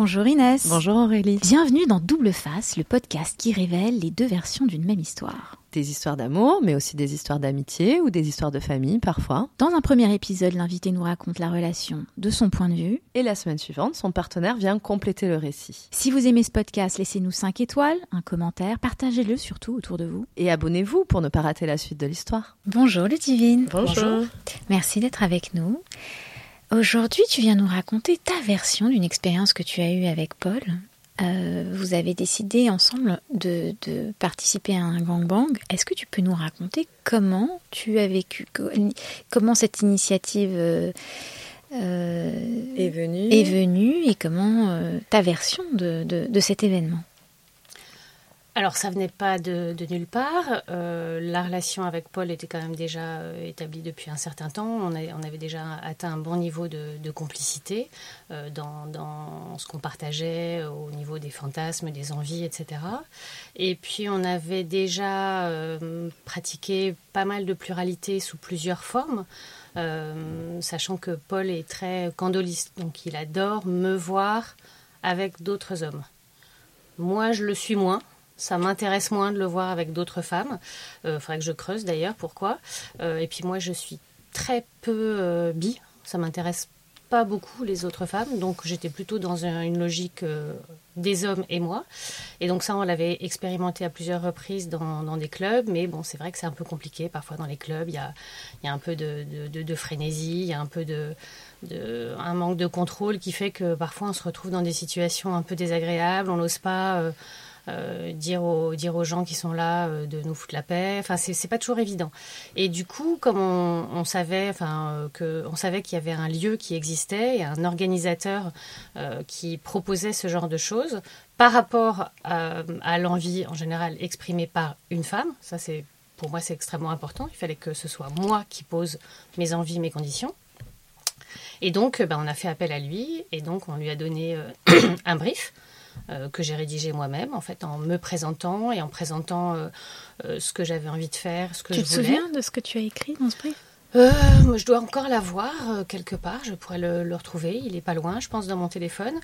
Bonjour Inès. Bonjour Aurélie. Bienvenue dans Double Face, le podcast qui révèle les deux versions d'une même histoire. Des histoires d'amour, mais aussi des histoires d'amitié ou des histoires de famille parfois. Dans un premier épisode, l'invité nous raconte la relation de son point de vue. Et la semaine suivante, son partenaire vient compléter le récit. Si vous aimez ce podcast, laissez-nous 5 étoiles, un commentaire, partagez-le surtout autour de vous. Et abonnez-vous pour ne pas rater la suite de l'histoire. Bonjour Ludivine. Bonjour. Merci d'être avec nous. Aujourd'hui, tu viens nous raconter ta version d'une expérience que tu as eue avec Paul. Euh, vous avez décidé ensemble de, de participer à un gangbang. Est-ce que tu peux nous raconter comment tu as vécu, co- comment cette initiative euh, euh, Est venu. est venue et comment euh, ta version de, de- de cet événement? Alors, ça venait pas de, nulle part. Euh, la relation avec Paul était quand même déjà euh, établie depuis un certain temps. On, avait déjà atteint un bon niveau de, complicité euh, dans, ce qu'on partageait au niveau des fantasmes, des envies, etc. Et puis, on avait déjà pratiqué pas mal de pluralité sous plusieurs formes. sachant que Paul est très candoliste, donc il adore me voir avec d'autres hommes. Moi, je le suis moins. Ça m'intéresse moins de le voir avec d'autres femmes. Il faudrait que je creuse d'ailleurs pourquoi. Euh, et puis moi, je suis très peu euh, bi. Ça m'intéresse pas beaucoup les autres femmes. Donc j'étais plutôt dans un- une logique euh, des hommes et moi. Et donc ça, on l'avait expérimenté à plusieurs reprises dans, des clubs. Mais bon, c'est vrai que c'est un peu compliqué. Parfois dans les clubs, il y a, un peu de, frénésie, il y a un peu de, un manque de contrôle qui fait que parfois on se retrouve dans des situations un peu désagréables. On n'ose pas. euh, euh, dire, aux, dire aux gens qui sont là euh, de nous foutre la paix. Enfin, c'est pas toujours évident. Et du coup, comme on, savait, enfin, euh, que on savait qu'il y avait un lieu qui existait et un organisateur qui proposait ce genre de choses par rapport à, l'envie en général exprimée par une femme. Ça, c'est pour moi, c'est extrêmement important. Il fallait que ce soit moi qui pose mes envies, mes conditions. Et donc, ben, on a fait appel à lui et donc on lui a donné un brief que j'ai rédigé moi-même, en fait, en me présentant et en présentant euh, euh, ce que j'avais envie de faire, ce que Tu je te voulais. souviens de ce que tu as écrit dans ce brief Euh, je dois encore l'avoir euh, quelque part. Je pourrais le, retrouver. Il est pas loin, je pense, dans mon téléphone.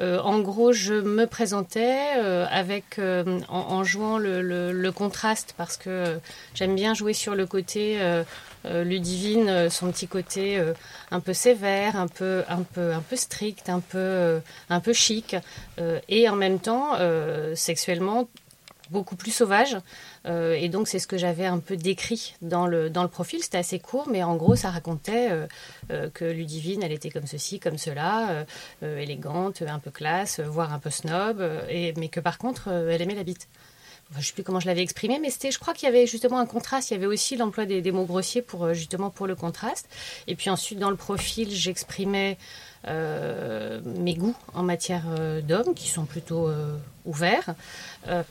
Euh, en gros, je me présentais euh, avec en, jouant le, contraste parce que j'aime bien jouer sur le côté Ludivine, son petit côté un peu sévère, un peu un peu un peu strict, un peu un peu chic, et en même temps sexuellement beaucoup plus sauvage. Euh, et donc, c'est ce que j'avais un peu décrit dans le, dans le profil. C'était assez court, mais en gros, ça racontait euh, euh, que Ludivine, elle était comme ceci, comme cela, élégante, un peu classe, voire un peu snob, et, mais que par contre, elle aimait la bite. Je ne sais plus comment je l'avais exprimé, mais c'était, je crois qu'il y avait justement un contraste. Il y avait aussi l'emploi des, des mots grossiers pour justement pour le contraste. Et puis ensuite, dans le profil, j'exprimais mes goûts en matière euh, d'hommes, qui sont plutôt euh, ouverts. Euh,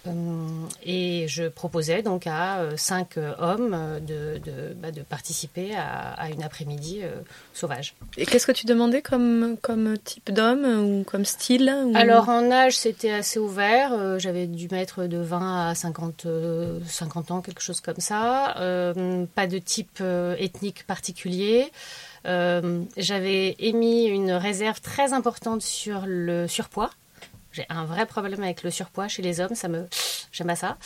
et je proposais donc à euh, cinq euh, hommes euh, de, de, bah, de participer à, à une après-midi euh, sauvage. Et qu'est-ce que tu demandais comme, comme type d'homme ou comme style ou- Alors en âge, c'était assez ouvert. Euh, J'avais dû mettre de 20 à 50, euh, 50 ans, quelque chose comme ça. Euh, pas de type euh, ethnique particulier. Euh, J'avais émis une réserve très importante sur le surpoids. J'ai un vrai problème avec le surpoids chez les hommes, ça me j'aime pas ça.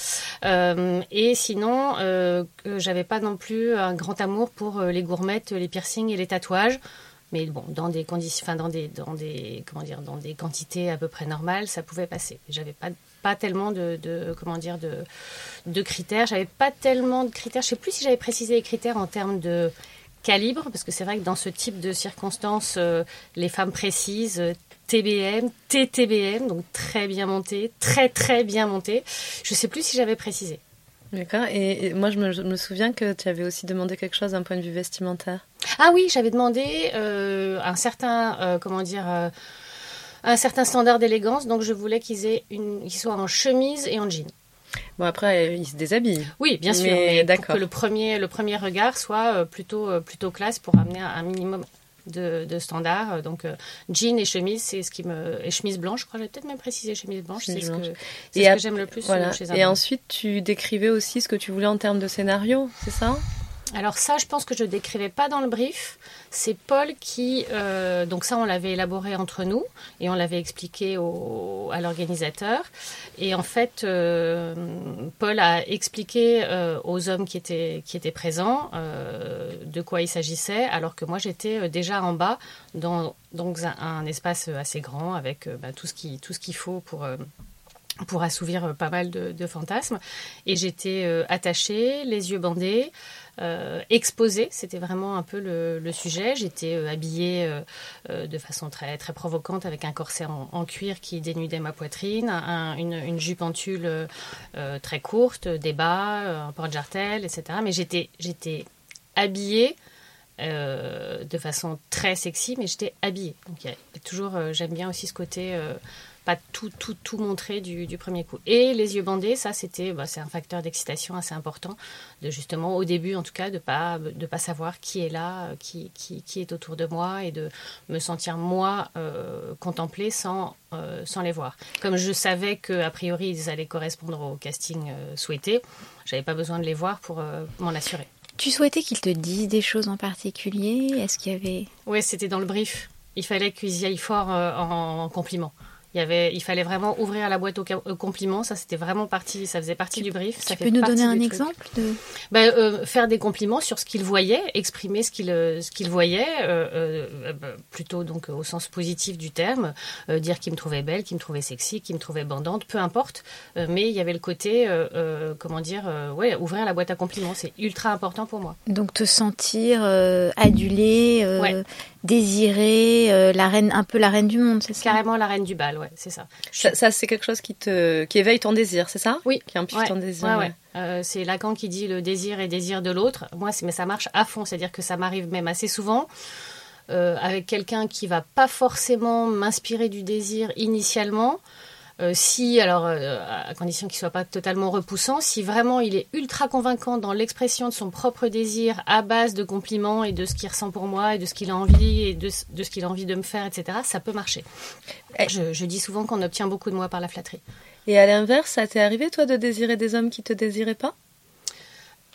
Euh, et sinon, euh, j'avais pas non plus un grand amour pour euh, les gourmettes, les piercings et les tatouages. Mais bon, dans des conditions, enfin dans des, dans des, comment dire, dans des quantités à peu près normales, ça pouvait passer. J'avais pas, pas tellement de, de, comment dire, de, de critères. J'avais pas tellement de critères. Je sais plus si j'avais précisé les critères en termes de calibre, parce que c'est vrai que dans ce type de circonstances, euh, les femmes précisent euh, TBM, TTBM, donc très bien monté, très très bien monté. Je sais plus si j'avais précisé. D'accord. Et, et moi, je me, je me souviens que tu avais aussi demandé quelque chose d'un point de vue vestimentaire. Ah oui, j'avais demandé euh, un certain, comment dire, un certain standard d'élégance. Donc je voulais qu'ils aient une, qu'ils soient en chemise et en jean. Bon, après, il se déshabille. Oui, bien sûr, Mais mais, pour d'accord. que le premier, le premier regard soit euh, plutôt, euh, plutôt classe pour amener un, minimum de, de standards. Euh, Donc, euh, jean et chemise, c'est ce qui me. Et chemise blanche, je crois, j'avais peut-être même précisé chemise blanche. C'est ce que, ce j'aime le plus Voilà. chez un Et ensuite, tu décrivais aussi ce que tu voulais en termes de scénario, c'est ça? Alors ça, je pense que je ne décrivais pas dans le brief. C'est Paul qui, euh, donc ça, on l'avait élaboré entre nous et on l'avait expliqué au, à l'organisateur. Et en fait, euh, Paul a expliqué euh, aux hommes qui étaient qui étaient présents de quoi il s'agissait, alors que moi j'étais déjà en bas dans donc un, espace assez grand avec bah, tout ce qui tout ce qu'il faut pour pour assouvir pas mal de, de fantasmes. Et j'étais attachée, les yeux bandés. Euh, exposée. C'était vraiment un peu le, sujet. J'étais euh, habillée euh, de façon très, très provocante avec un corset en, cuir qui dénudait ma poitrine, une, jupe en tulle très courte, des bas, un porte-jartel, etc. Mais j'étais, j'étais habillée de façon très sexy, mais j'étais habillée. Donc toujours, j'aime bien aussi ce côté pas tout, tout, tout montrer du, premier coup. Et les yeux bandés, ça, c'était, bah, c'est un facteur d'excitation assez important, de justement, au début en tout cas, de pas, de pas savoir qui est là, qui, qui, qui est autour de moi et de me sentir moi euh, contemplée sans, euh, sans les voir. Comme je savais qu'a priori ils allaient correspondre au casting euh, souhaité, j'avais pas besoin de les voir pour m'en assurer. Tu souhaitais qu'ils te disent des choses en particulier? Est-ce qu'il y avait... Oui, c'était dans le brief. Il fallait qu'ils y aillent fort en, en compliment. Il, y avait, il fallait vraiment ouvrir la boîte aux, compliments. Ça, c'était vraiment partie, ça faisait partie du brief. Tu peux nous donner un exemple de... Ben, euh, faire des compliments sur ce qu'il voyait, exprimer ce qu'il euh, ce qu'il voyait, euh, ben, plutôt donc au sens positif du terme, dire qu'il me trouvait belle, qu'il me trouvait sexy, qu'il me trouvait bandante, peu importe. mais il y avait le côté, comment dire, ouais, ouvrir la boîte à compliments, c'est ultra important pour moi. Donc te sentir adulé, désirer, la reine, un peu la reine du monde, c'est ça? Carrément la reine du bal c'est ça. Ça, c'est quelque chose qui te qui éveille ton désir, c'est ça? Oui. Qui implique ton désir. Ouais, euh, c'est Lacan qui dit le désir et désir de l'autre. Moi, mais ça marche à fond, c'est-à-dire que ça m'arrive même assez souvent. Euh, avec quelqu'un qui va pas forcément m'inspirer du désir initialement, euh, si, alors, euh, à condition qu'il soit pas totalement repoussant, si vraiment il est ultra convaincant dans l'expression de son propre désir à base de compliments et de ce qu'il ressent pour moi et de ce qu'il a envie et de, ce qu'il a envie de me faire, etc., ça peut marcher. Je, je dis souvent qu'on obtient beaucoup de moi par la flatterie. Et à l'inverse, ça t'est arrivé, toi, de désirer des hommes qui te désiraient pas?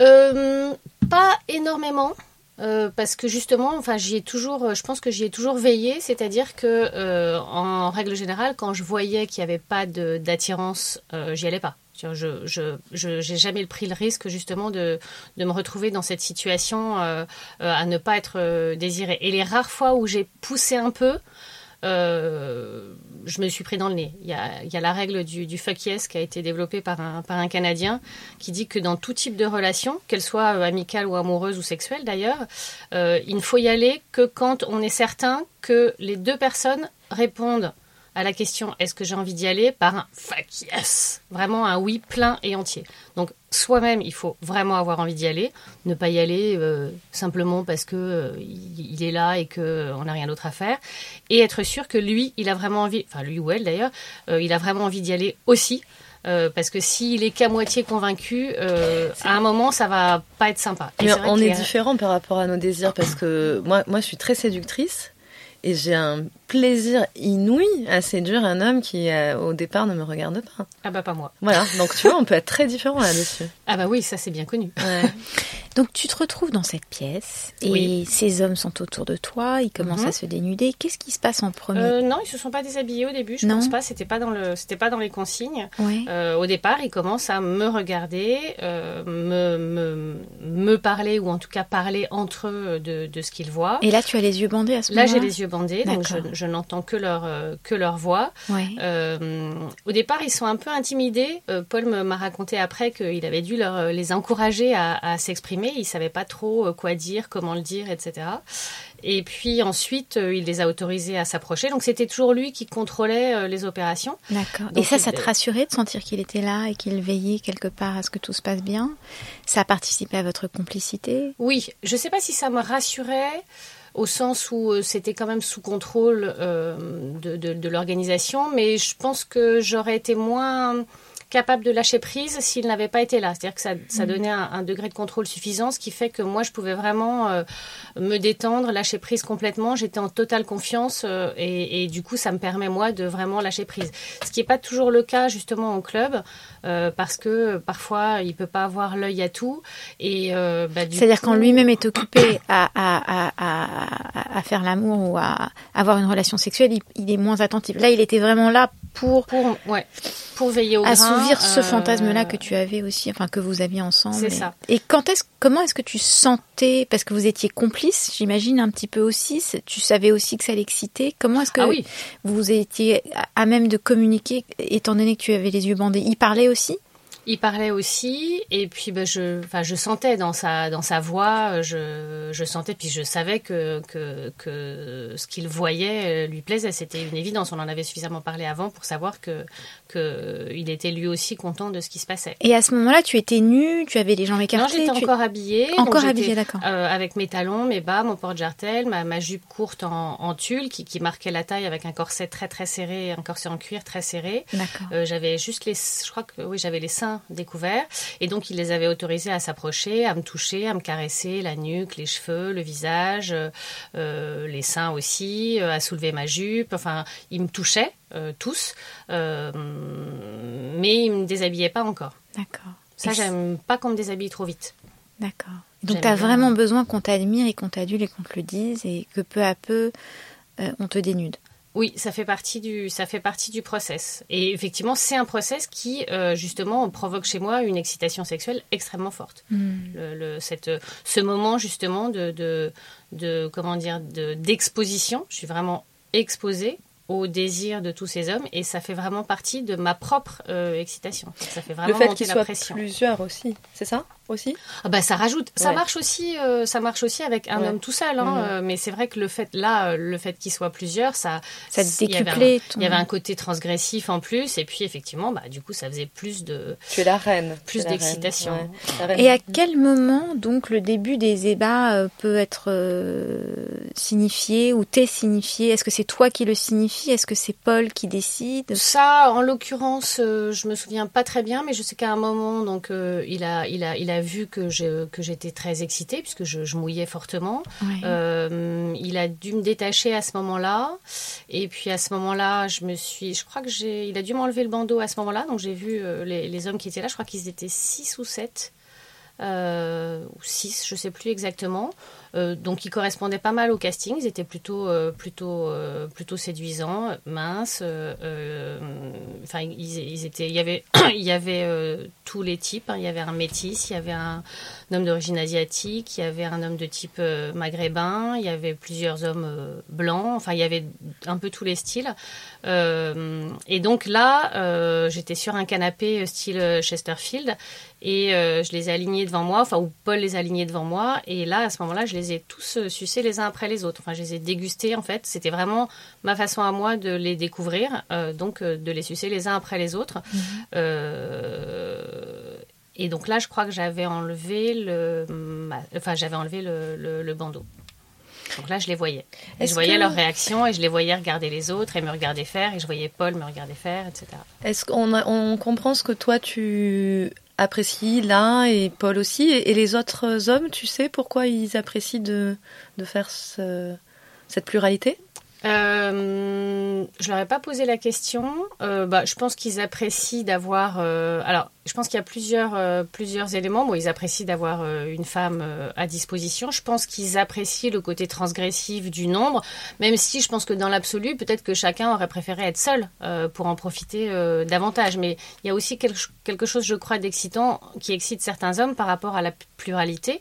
Euh, Pas énormément. Euh, parce que justement, enfin, j'y ai toujours, euh, je pense que j'y ai toujours veillé, c'est-à-dire que, euh, en règle générale, quand je voyais qu'il n'y avait pas d'attirance, j'y allais pas. Je, je, je jamais pris le risque justement de, de me retrouver dans cette situation à ne pas être désirée. Et les rares fois où j'ai poussé un peu, euh, je me suis pris dans le nez. Il y a, la règle du, du, fuck yes qui a été développée par un, par un Canadien qui dit que dans tout type de relation, qu'elle soit euh, amicale ou amoureuse ou sexuelle d'ailleurs, euh, il ne faut y aller que quand on est certain que les deux personnes répondent à la question est-ce que j'ai envie d'y aller par un fuck yes, vraiment un oui plein et entier. Donc soi-même, il faut vraiment avoir envie d'y aller, ne pas y aller euh, simplement parce que euh, il est là et que euh, on n'a rien d'autre à faire, et être sûr que lui, il a vraiment envie, enfin lui ou elle d'ailleurs, il a vraiment envie d'y aller aussi. parce que s'il est qu'à moitié convaincu, à un moment, ça va pas être sympa. Mais on est différent par rapport à nos désirs parce que moi, moi, je suis très séductrice et j'ai un plaisir inouï à séduire un homme qui, euh, au départ, ne me regarde pas. Ah bah pas moi. Voilà, donc tu vois, on peut être très différent là-dessus. Ah bah oui, ça c'est bien connu. donc tu te retrouves dans cette pièce et ces hommes sont autour de toi, ils commencent mhm. à se dénuder. Qu'est-ce qui se passe en premier euh, Non, ils se sont pas déshabillés au début, je ne pense pas. C'était pas dans le, c'était pas dans les consignes. Euh, au départ, ils commencent à me regarder, me, me, me, parler ou en tout cas parler entre eux de, de ce qu'ils voient. Et là, tu as les yeux bandés à ce moment-là. Là, j'ai les yeux bandés, donc je, je n'entends que leur, euh, que leur voix. Euh, au départ, ils sont un peu intimidés. Euh, Paul m'a raconté après qu'il avait dû leur, les encourager à, s'exprimer. Ils ne savaient pas trop quoi dire, comment le dire, etc. Et puis ensuite, il les a autorisés à s'approcher. Donc c'était toujours lui qui contrôlait les opérations. D'accord. Et ça, ça te rassurait de sentir qu'il était là et qu'il veillait quelque part à ce que tout se passe bien? Ça a participé à votre complicité? Oui. Je ne sais pas si ça me rassurait au sens où euh, c'était quand même sous contrôle euh, de, de, de l'organisation, mais je pense que j'aurais été moins capable de lâcher prise s'il n'avait pas été là. C'est-à-dire que ça, ça Mm. donnait un, un degré de contrôle suffisant, ce qui fait que moi, je pouvais vraiment euh, me détendre, lâcher prise complètement. J'étais en totale confiance euh, et, et du coup, ça me permet, moi, de vraiment lâcher prise. Ce qui n'est pas toujours le cas, justement, en club, euh, parce que parfois, il peut pas avoir l'œil à tout. Et bah, C'est-à-dire quand lui-même est occupé à, à, à, à, à faire l'amour ou à avoir une relation sexuelle, il, il est moins attentif. Là, il était vraiment là pour pour, ouais, pour veiller au grain, assouvir ce euh, fantasme-là que tu avais aussi, enfin que vous aviez ensemble. C'est et, ça. Et quand est-ce, comment est-ce que tu sentais, parce que vous étiez complices, j'imagine un petit peu aussi, tu savais aussi que ça l'excitait. Comment est-ce que Ah oui, vous étiez à- à même de communiquer, étant donné que tu avais les yeux bandés? Il parlait aussi? Il parlait aussi, et puis ben, je, enfin, je sentais dans sa, dans sa voix, je, je sentais, puis je savais que, que, que ce qu'il voyait euh, lui plaisait. C'était une évidence. On en avait suffisamment parlé avant pour savoir que, que il était lui aussi content de ce qui se passait. Et à ce moment-là, tu étais nue, tu avais les jambes Non, écartées. j'étais tu- encore habillée. Encore j'étais, habillée, d'accord. euh, avec mes talons, mes bas, mon porte-jartel, ma, ma jupe courte en, en tulle qui, qui marquait la taille avec un corset très très serré, un corset en cuir très serré. D'accord. Euh, j'avais juste les, je crois que oui, j'avais les seins découverts et donc il les avait autorisés à s'approcher, à me toucher, à me caresser la nuque, les cheveux, le visage, euh, euh, les seins aussi, euh, à soulever ma jupe. Enfin, il me touchait euh, tous, euh, mais il me déshabillait pas encore. D'accord. Ça, j'aime pas qu'on me déshabille trop vite. D'accord. Donc tu as bien. vraiment besoin qu'on t'admire et qu'on t'adule et qu'on te le dise et que peu à peu on te dénude. Oui, ça fait partie du, ça fait partie du process. Et effectivement, c'est un process qui, euh, justement, provoque chez moi une excitation sexuelle extrêmement forte. Le, le- cette, ce moment, justement, de, de, de comment dire, de, d'exposition. Je suis vraiment exposée au désir de tous ces hommes et ça fait vraiment partie de ma propre euh, excitation. Ça fait vraiment Le fait monter qu'il la soit pression. plusieurs aussi, c'est ça? Aussi Ah bah ça rajoute, ça Ouais. marche aussi, euh, ça marche aussi avec un Ouais. homme tout seul. Hein, Mhm. euh, mais c'est vrai que le fait là, euh, le fait qu'il soit plusieurs, ça, Ça décuplait ton- Il y avait un côté transgressif en plus, et puis effectivement, bah du coup, ça faisait plus de. Tu es la reine. Plus Tu es la reine, d'excitation. ouais. La reine. Et à quel moment donc le début des ébats peut être euh, signifié ou t'est signifié? Est-ce que c'est toi qui le signifie? Est-ce que c'est Paul qui décide? Ça, en l'occurrence, euh, je me souviens pas très bien, mais je sais qu'à un moment, donc, euh, il a, il a, il a vu que j'étais très excitée puisque je, je mouillais fortement. Euh, il a dû me détacher à ce moment-là. Et puis à ce moment-là, je me suis. Je crois que j'ai. Il a dû m'enlever le bandeau à ce moment-là. Donc j'ai vu euh, les, les hommes qui étaient là. Je crois qu'ils étaient 6 ou 7. Euh, ou 6, je sais plus exactement. Euh, donc ils correspondaient pas mal au casting. Ils étaient plutôt, euh, plutôt, euh, plutôt séduisants, minces. Enfin, ils, ils étaient. Il y avait, il y avait tous les types. hein. Il y avait un métis, il y avait un, homme d'origine asiatique, il y avait un homme de type maghrébin, il y avait plusieurs hommes blancs, enfin il y avait un peu tous les styles. Et donc là, j'étais sur un canapé style Chesterfield et je les ai alignés devant moi, enfin ou Paul les a alignés devant moi et là à ce moment-là, je les ai tous euh, sucés les uns après les autres. Enfin je les ai dégustés en fait. C'était vraiment ma façon à moi de les découvrir, euh, donc euh, de les sucer les uns après les autres. Euh, et donc là, je crois que j'avais enlevé le, ma- enfin, j'avais enlevé le, le- le bandeau. Donc là, je les voyais. Et je voyais que- leurs réactions et je les voyais regarder les autres et me regarder faire et je voyais Paul me regarder faire, etc. Est-ce qu'on on comprend ce que toi tu apprécies là et Paul aussi. Et, les autres hommes, tu sais pourquoi ils apprécient de, de faire ce- cette pluralité? Euh, je leur ai pas posé la question. Euh, bah, je pense qu'ils apprécient d'avoir. euh, alors, je pense qu'il y a plusieurs plusieurs éléments. Bon, ils apprécient d'avoir une femme à disposition. Je pense qu'ils apprécient le côté transgressif du nombre, même si je pense que dans l'absolu, peut-être que chacun aurait préféré être seul pour en profiter davantage. Mais il y a aussi quelque, quelque chose, je crois, d'excitant qui excite certains hommes par rapport à la pluralité.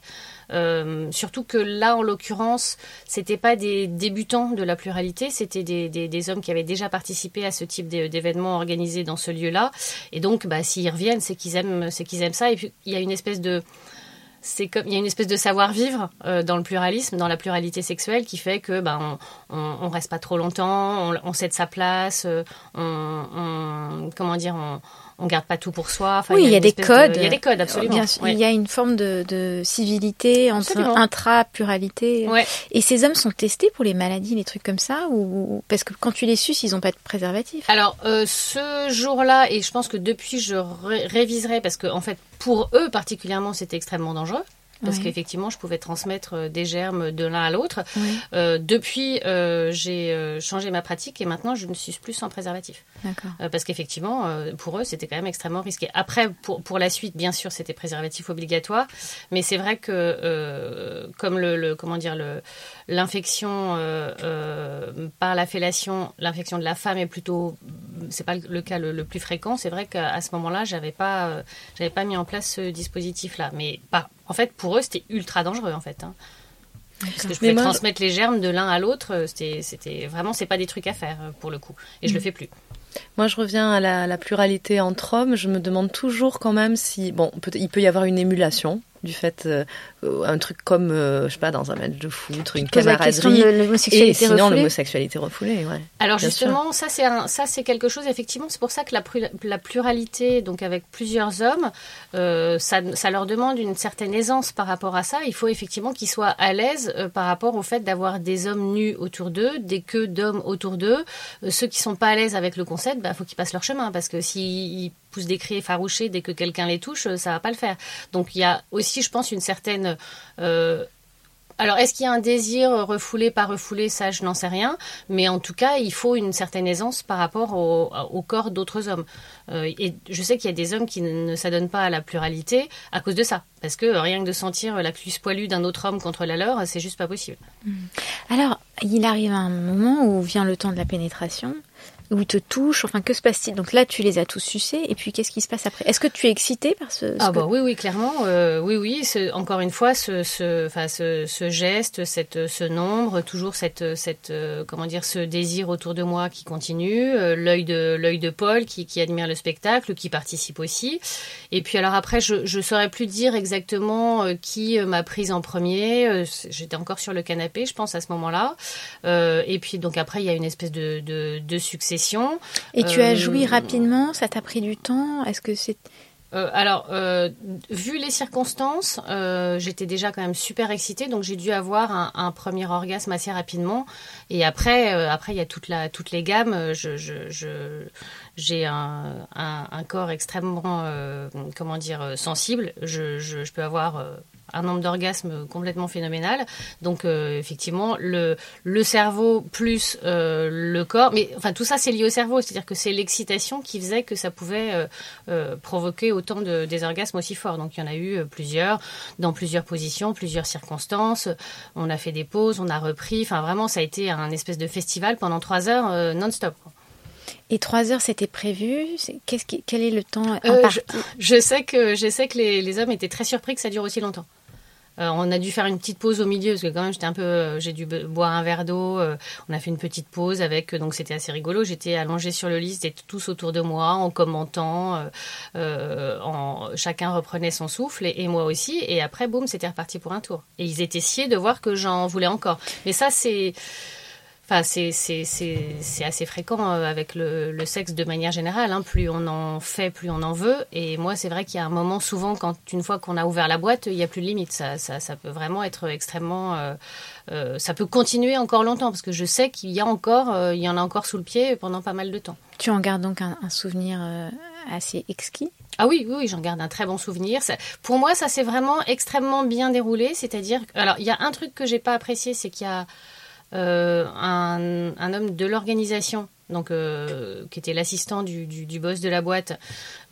Euh, surtout que là, en l'occurrence, c'était pas des débutants de la pluralité, c'était des, hommes qui avaient déjà participé à ce type d'é- d'événements organisés dans ce lieu-là. Et donc, bah, s'ils reviennent, c'est qu'ils aiment, c'est qu'ils aiment ça. Et puis, il y a une espèce de il y a une espèce de savoir-vivre euh, dans le pluralisme, dans la pluralité sexuelle, qui fait que ben on, reste pas trop longtemps, on, cède sa place, euh, on- comment dire, on, on garde pas tout pour soi. oui, il y a, des codes. Il y a des codes, absolument. Il y a une forme de, civilité entre intra-pluralité. Et ces hommes sont testés pour les maladies, les trucs comme ça ou Parce que quand tu les suces, ils n'ont pas de préservatif. Alors, euh, ce jour-là, et je pense que depuis, je réviserai, parce que, en fait, pour eux particulièrement, c'était extrêmement dangereux parce qu'effectivement, je pouvais transmettre euh, des germes de l'un à l'autre. Euh, depuis, euh, j'ai changé ma pratique et maintenant, je ne suis plus sans préservatif. parce qu'effectivement, pour eux, c'était quand même extrêmement risqué. Après, pour, pour la suite, bien sûr, c'était préservatif obligatoire, mais c'est vrai que, comme le, comment dire, le, l'infection par la fellation, l'infection de la femme est plutôt, c'est pas le cas le, plus fréquent. C'est vrai qu'à ce moment-là, j'avais pas, j'avais pas mis en place ce dispositif-là, mais pas en fait, pour eux, c'était ultra dangereux, en fait. Hein. Parce que je pouvais transmettre les germes de l'un à l'autre. Euh, c'était, vraiment, c'est pas des trucs à faire euh, pour le coup. Et je le mm. fais plus. Moi, je reviens à la, pluralité entre hommes. Je me demande toujours quand même si, bon, peut, il peut y avoir une émulation du fait euh, un truc comme euh, je sais pas dans un match de foot une camaraderie. et sinon l'homosexualité refoulée ouais, alors justement ça c'est ça c'est quelque chose effectivement c'est pour ça que la, la pluralité donc avec plusieurs hommes euh, ça, ça, leur demande une certaine aisance par rapport à ça. Il faut effectivement qu'ils soient à l'aise par rapport au fait d'avoir des hommes nus autour d'eux des queues d'hommes autour d'eux. Ceux qui sont pas à l'aise avec le concept il bah, faut qu'ils passent leur chemin parce que s'ils poussent des cris effarouchés dès que quelqu'un les touche ça va pas le faire donc il y a aussi je pense, une certaine... Euh, alors, est-ce qu'il y a un désir refoulé, pas refoulé Ça, je n'en sais rien. Mais en tout cas, il faut une certaine aisance par rapport au, corps d'autres hommes. Euh, et je sais qu'il y a des hommes qui ne s'adonnent pas à la pluralité à cause de ça. Parce que rien que de sentir la cuisse poilue d'un autre homme contre la leur, c'est juste pas possible. Hmm. Alors, il arrive un moment où vient le temps de la pénétration où ils te touchent Enfin, que se passe-t-il? Donc là, tu les as tous sucés. Et puis, qu'est-ce qui se passe après? Est-ce que tu es excité par ce, Ah bah oui, oui, clairement. Euh, oui, oui. encore une fois, ce, ce, ce, ce, geste, cette, ce nombre, toujours cette, cette, euh, comment dire, ce désir autour de moi qui continue, euh, l'œil de l'œil de Paul qui, qui, admire le spectacle, qui participe aussi. Et puis alors après, je ne saurais plus dire exactement qui m'a prise en premier. J'étais encore sur le canapé, je pense à ce moment-là. et puis donc après, il y a une espèce de, de, de et tu as joui euh, rapidement Ça t'a pris du temps Est-ce que c'est euh, alors, euh, vu les circonstances, j'étais déjà quand même super excitée, donc j'ai dû avoir un, premier orgasme assez rapidement. Et après, après il y a toute la, toutes les gammes. Je, j'ai un, un, corps extrêmement, comment dire, sensible. Je, je, je peux avoir un nombre d'orgasmes complètement phénoménal. Donc euh, effectivement, le, le cerveau plus euh, le corps, mais enfin tout ça c'est lié au cerveau, c'est-à-dire que c'est l'excitation qui faisait que ça pouvait euh, provoquer autant de, des orgasmes aussi forts. Donc il y en a eu plusieurs, dans plusieurs positions, plusieurs circonstances. On a fait des pauses, on a repris. Enfin vraiment, ça a été un espèce de festival pendant trois heures non-stop. Et trois heures, c'était prévu? Qu'est-ce qui, quel est le temps je, je, sais que je sais que les, les hommes étaient très surpris que ça dure aussi longtemps. Euh, on a dû faire une petite pause au milieu parce que quand même j'étais un peu, euh, j'ai dû boire un verre d'eau. Euh, on a fait une petite pause avec, donc c'était assez rigolo. J'étais allongée sur le lit, c'était tous autour de moi en commentant. En, chacun reprenait son souffle et, et, moi aussi. Et après, boum, c'était reparti pour un tour. Et ils étaient sciés de voir que j'en voulais encore. Mais ça, c'est Enfin, c'est assez fréquent euh, avec le, le, sexe de manière générale. Hein. Plus on en fait, plus on en veut. Et moi, c'est vrai qu'il y a un moment, souvent, quand une fois qu'on a ouvert la boîte, il n'y a plus de limite. Ça, ça, ça, peut vraiment être extrêmement. Euh, euh, ça peut continuer encore longtemps parce que je sais qu'il y a encore, euh, il y en a encore sous le pied pendant pas mal de temps. Tu en gardes donc un, un souvenir assez exquis? Ah oui, oui, j'en garde un très bon souvenir. Ça, pour moi, ça s'est vraiment extrêmement bien déroulé. C'est-à-dire, alors, il y a un truc que j'ai pas apprécié, c'est qu'il y a euh, un, homme de l'organisation, donc euh, qui était l'assistant du, boss de la boîte,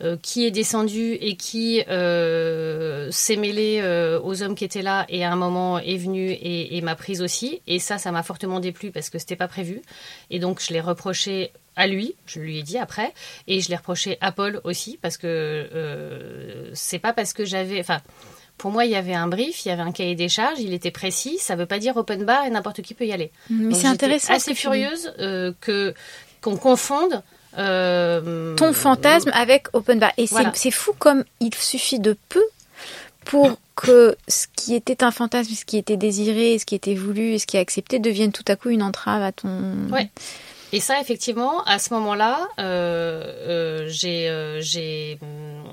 euh, qui est descendu et qui s'est mêlé aux hommes qui étaient là et à un moment est venu et, m'a prise aussi. Et ça, ça m'a fortement déplu parce que c'était pas prévu. Et donc je l'ai reproché à lui, je lui ai dit après, et je l'ai reproché à Paul aussi parce que c'est pas parce que j'avais, enfin pour moi, il y avait un brief, il y avait un cahier des charges, il était précis. Ça ne veut pas dire open bar et n'importe qui peut y aller. Mais c'est intéressant. Assez furieuse euh, que qu'on confonde. Euh, ton fantasme avec open bar. Et c'est fou comme il suffit de peu pour que ce qui était un fantasme, ce qui était désiré, ce qui était voulu ce qui est accepté devienne tout à coup une entrave à ton. Ouais. Et ça, effectivement, à ce moment-là, j'ai, j'ai, hum,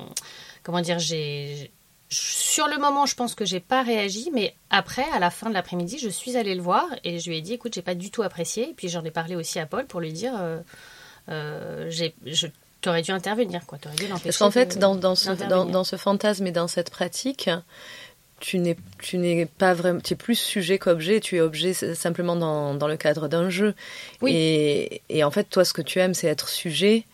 comment dire, j'ai sur le moment, je pense que j'ai pas réagi, mais après, à la fin de l'après-midi, je suis allée le voir et je lui ai dit, écoute, j'ai pas du tout apprécié. Et puis j'en ai parlé aussi à Paul pour lui dire, euh, euh, j'ai, je t'aurais dû intervenir, quoi. T'aurais dû l'empêcher. Parce qu'en fait, dans, dans, ce, dans, ce fantasme et dans cette pratique, tu n'es tu n'es pas vraiment tu es plus sujet qu'objet tu es objet simplement dans, dans le cadre d'un jeu oui. et, et en fait toi ce que tu aimes c'est être sujet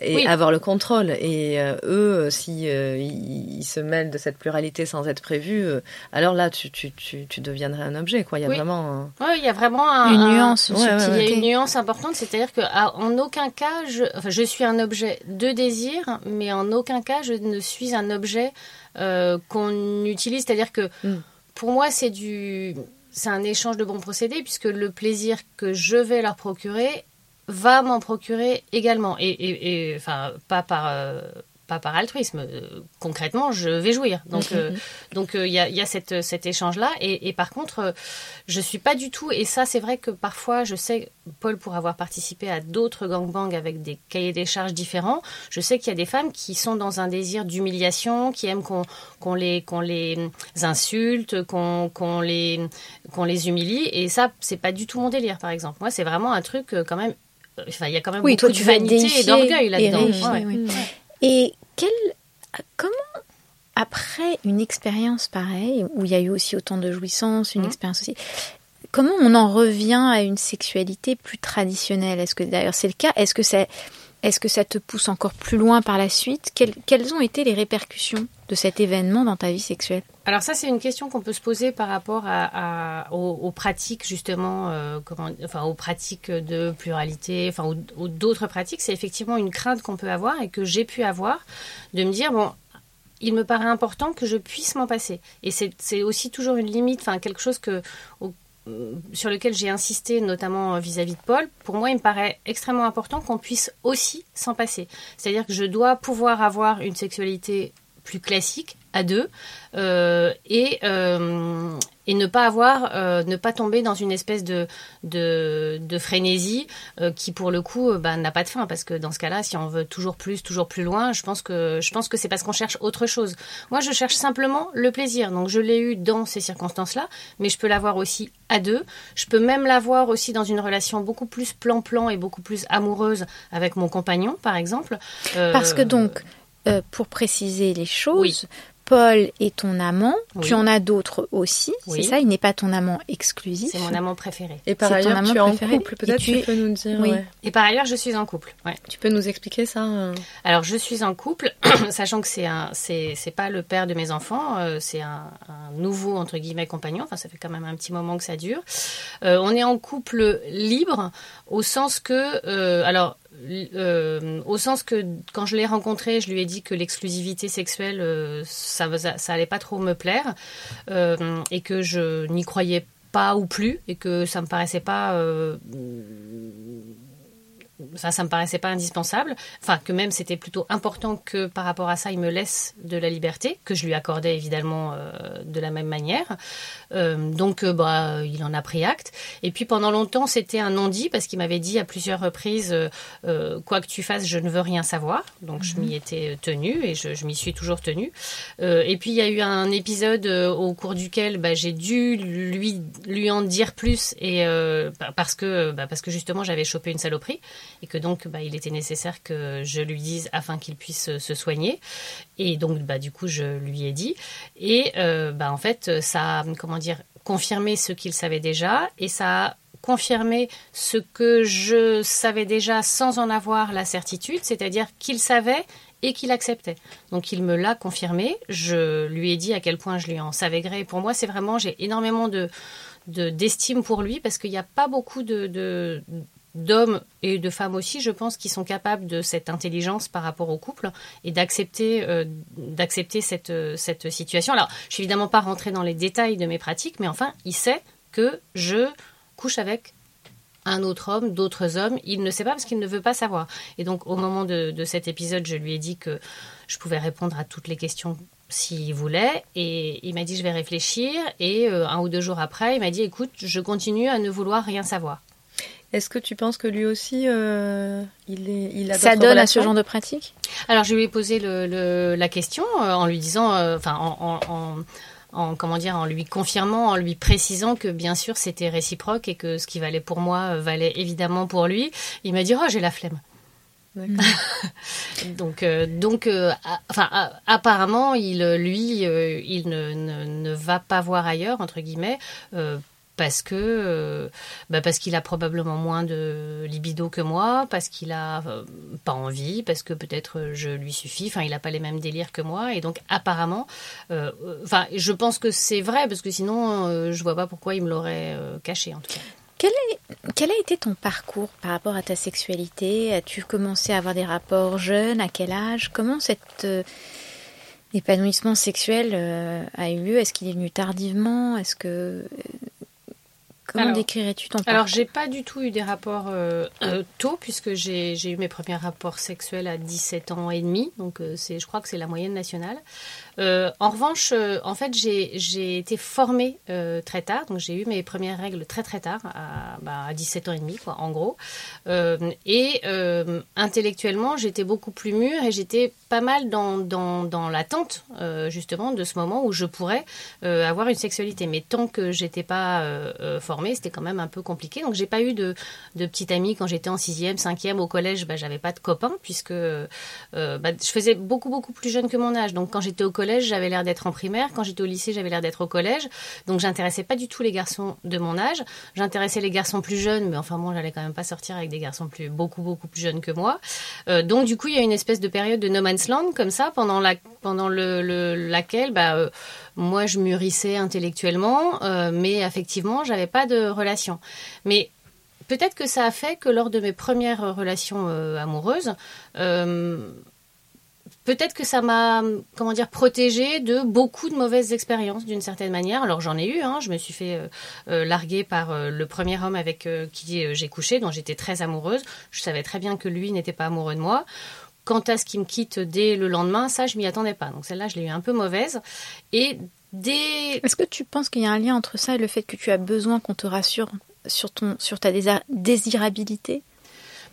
et avoir le contrôle. Et euh, eux, si euh, ils, se mêlent de cette pluralité sans être prévus, euh, alors là, tu, tu, tu, tu, deviendrais un objet. Quoi. Il y a vraiment. Oui, il y a vraiment une nuance. il y a une nuance importante, c'est-à-dire que en aucun cas, je, enfin, je suis un objet de désir, mais en aucun cas, je ne suis un objet qu'on utilise. C'est-à-dire que mm. pour moi, c'est du c'est un échange de bons procédés puisque le plaisir que je vais leur procurer va m'en procurer également. Et, enfin, pas par, euh, pas par altruisme. Euh, concrètement, je vais jouir. Donc, euh, donc il y a, y a cette, cet échange-là. Et, par contre, je suis pas du tout. Et ça, c'est vrai que parfois, je sais, Paul, pour avoir participé à d'autres gangbangs avec des cahiers des charges différents, je sais qu'il y a des femmes qui sont dans un désir d'humiliation, qui aiment qu'on qu'on les, qu'on les insulte, qu'on qu'on les, qu'on les humilie. Et ça, c'est pas du tout mon délire, par exemple. Moi, c'est vraiment un truc quand même il y a quand même beaucoup de vanité et d'orgueil là-dedans. Et quel, comment, après une expérience pareille, où il y a eu aussi autant de jouissance, une mmh. expérience aussi, comment on en revient à une sexualité plus traditionnelle? Est-ce que d'ailleurs c'est le cas? Est-ce que c'est est-ce que ça te pousse encore plus loin par la suite? Quelles, ont été les répercussions? De cet événement dans ta vie sexuelle Alors ça, c'est une question qu'on peut se poser par rapport aux, pratiques justement, euh, enfin aux pratiques de pluralité, enfin ou d'autres pratiques. C'est effectivement une crainte qu'on peut avoir et que j'ai pu avoir de me dire bon, il me paraît important que je puisse m'en passer. Et c'est aussi toujours une limite, enfin quelque chose que, sur lequel j'ai insisté, notamment vis-à-vis de Paul, pour moi, il me paraît extrêmement important qu'on puisse aussi s'en passer. C'est-à-dire que je dois pouvoir avoir une sexualité plus classique à deux euh, et, euh, et ne pas avoir, euh, ne pas tomber dans une espèce de, de, de frénésie qui pour le coup bah, n'a pas de fin parce que dans ce cas-là, si on veut toujours plus, toujours plus loin, je pense que je pense que c'est parce qu'on cherche autre chose. Moi, je cherche simplement le plaisir. Donc je l'ai eu dans ces circonstances-là, mais je peux l'avoir aussi à deux. Je peux même l'avoir aussi dans une relation beaucoup plus plan-plan et beaucoup plus amoureuse avec mon compagnon, par exemple. Parce que donc. Pour préciser les choses, Paul est ton amant, tu en as d'autres aussi, c'est ça, il n'est pas ton amant exclusif. C'est mon amant préféré. Et par ailleurs, tu es en couple, peut-être tu, peux nous dire. Oui. Et par ailleurs, je suis en couple. Ouais. Tu peux nous expliquer ça euh Alors, je suis en couple, sachant que c'est un, c'est, pas le père de mes enfants, euh, c'est un, nouveau entre guillemets compagnon. Enfin, ça fait quand même un petit moment que ça dure. Euh, on est en couple libre au sens que, alors euh, au sens que quand je l'ai rencontré, je lui ai dit que l'exclusivité sexuelle, euh, ça, ça, allait pas trop me plaire euh, et que je n'y croyais pas ou plus et que ça me paraissait pas ça, ça me paraissait pas indispensable. Enfin, que même c'était plutôt important que par rapport à ça, il me laisse de la liberté, que je lui accordais évidemment euh, de la même manière. Euh, donc, euh, bah, il en a pris acte. Et puis pendant longtemps, c'était un non-dit parce qu'il m'avait dit à plusieurs reprises, quoi que tu fasses, je ne veux rien savoir. Donc, je m'y mhm. étais tenue et je, je m'y suis toujours tenue. et puis il y a eu un épisode au cours duquel bah, j'ai dû lui lui en dire plus et parce que bah, parce que justement j'avais chopé une saloperie et que donc bah, il était nécessaire que je lui dise afin qu'il puisse se soigner. Et donc bah, du coup je lui ai dit. Et euh, bah, en fait ça comment dire confirmé ce qu'il savait déjà et ça a confirmé ce que je savais déjà sans en avoir la certitude, c'est-à-dire qu'il savait et qu'il acceptait. Donc il me l'a confirmé. Je lui ai dit à quel point je lui en savais gré. Pour moi, c'est vraiment, j'ai énormément de d'estime pour lui parce qu'il n'y a pas beaucoup de, d'hommes et de femmes aussi, je pense, qui sont capables de cette intelligence par rapport au couple et d'accepter euh, cette, euh, cette situation. Alors, je suis évidemment pas rentrée dans les détails de mes pratiques, mais enfin, il sait que je couche avec un autre homme, d'autres hommes. Il ne sait pas parce qu'il ne veut pas savoir. Et donc, au moment de, cet épisode, je lui ai dit que je pouvais répondre à toutes les questions s'il voulait. Et il m'a dit, je vais réfléchir. Et euh, un ou deux jours après, il m'a dit, écoute, je continue à ne vouloir rien savoir. Est-ce que tu penses que lui aussi, euh, il, est, il a Ça donne à ce genre de pratique? Alors, je lui ai posé le, la question euh, en lui disant, euh, enfin, en, en, en, comment dire, en lui confirmant, en lui précisant que bien sûr c'était réciproque et que ce qui valait pour moi valait évidemment pour lui. Il m'a dit, oh, j'ai la flemme. donc, donc, enfin, apparemment, il, lui, il ne, ne, ne, va pas voir ailleurs entre guillemets parce que euh, bah parce qu'il a probablement moins de libido que moi, parce qu'il a euh, pas envie, parce que peut-être je lui suffis. Enfin, il n'a pas les mêmes délires que moi, et donc apparemment, euh, enfin, je pense que c'est vrai parce que sinon, je vois pas pourquoi il me l'aurait caché en tout cas. Quel, est, quel, a été ton parcours par rapport à ta sexualité? As-tu commencé à avoir des rapports jeunes? À quel âge? Comment cet épanouissement sexuel a eu lieu? Est-ce qu'il est venu tardivement? Est-ce que Comment décrirais-tu ton parcours Alors, j'ai pas du tout eu des rapports euh, euh, tôt, puisque j'ai eu mes premiers rapports sexuels à 17 ans et demi. Donc, euh, c'est, je crois que c'est la moyenne nationale. Euh, en revanche, euh, en fait, j'ai été formée euh, très tard, donc j'ai eu mes premières règles très très tard, à, bah, à 17 ans et demi, quoi, en gros. et intellectuellement, j'étais beaucoup plus mûre et j'étais pas mal dans, dans, dans l'attente, justement, de ce moment où je pourrais avoir une sexualité. Mais tant que j'étais pas formée, c'était quand même un peu compliqué. Donc, j'ai pas eu de, de petite amie quand j'étais en sixième, cinquième, au collège, bah, j'avais pas de copains, puisque bah, je faisais beaucoup beaucoup plus jeune que mon âge. Donc, quand j'étais au collège, j'avais l'air d'être en primaire. Quand j'étais au lycée, j'avais l'air d'être au collège. Donc, j'intéressais pas du tout les garçons de mon âge. J'intéressais les garçons plus jeunes, mais enfin, moi, j'allais quand même pas sortir avec des garçons plus, beaucoup, beaucoup plus jeunes que moi. Euh, donc, du coup, il y a une espèce de période de no man's land, comme ça, pendant, la, pendant le, laquelle, bah, euh, moi, je mûrissais intellectuellement, euh, mais effectivement, j'avais pas de relation. Mais peut-être que ça a fait que lors de mes premières relations amoureuses, peut-être que ça m'a, comment dire, protégée de beaucoup de mauvaises expériences d'une certaine manière. Alors j'en ai eu, hein, je me suis fait euh, euh, larguer par euh, le premier homme avec qui j'ai couché, dont j'étais très amoureuse. Je savais très bien que lui n'était pas amoureux de moi. Quant à ce qui me quitte dès le lendemain, ça, je m'y attendais pas. Donc celle-là, je l'ai eu un peu mauvaise. Et dès... Est-ce que tu penses qu'il y a un lien entre ça et le fait que tu as besoin qu'on te rassure sur, ta désirabilité?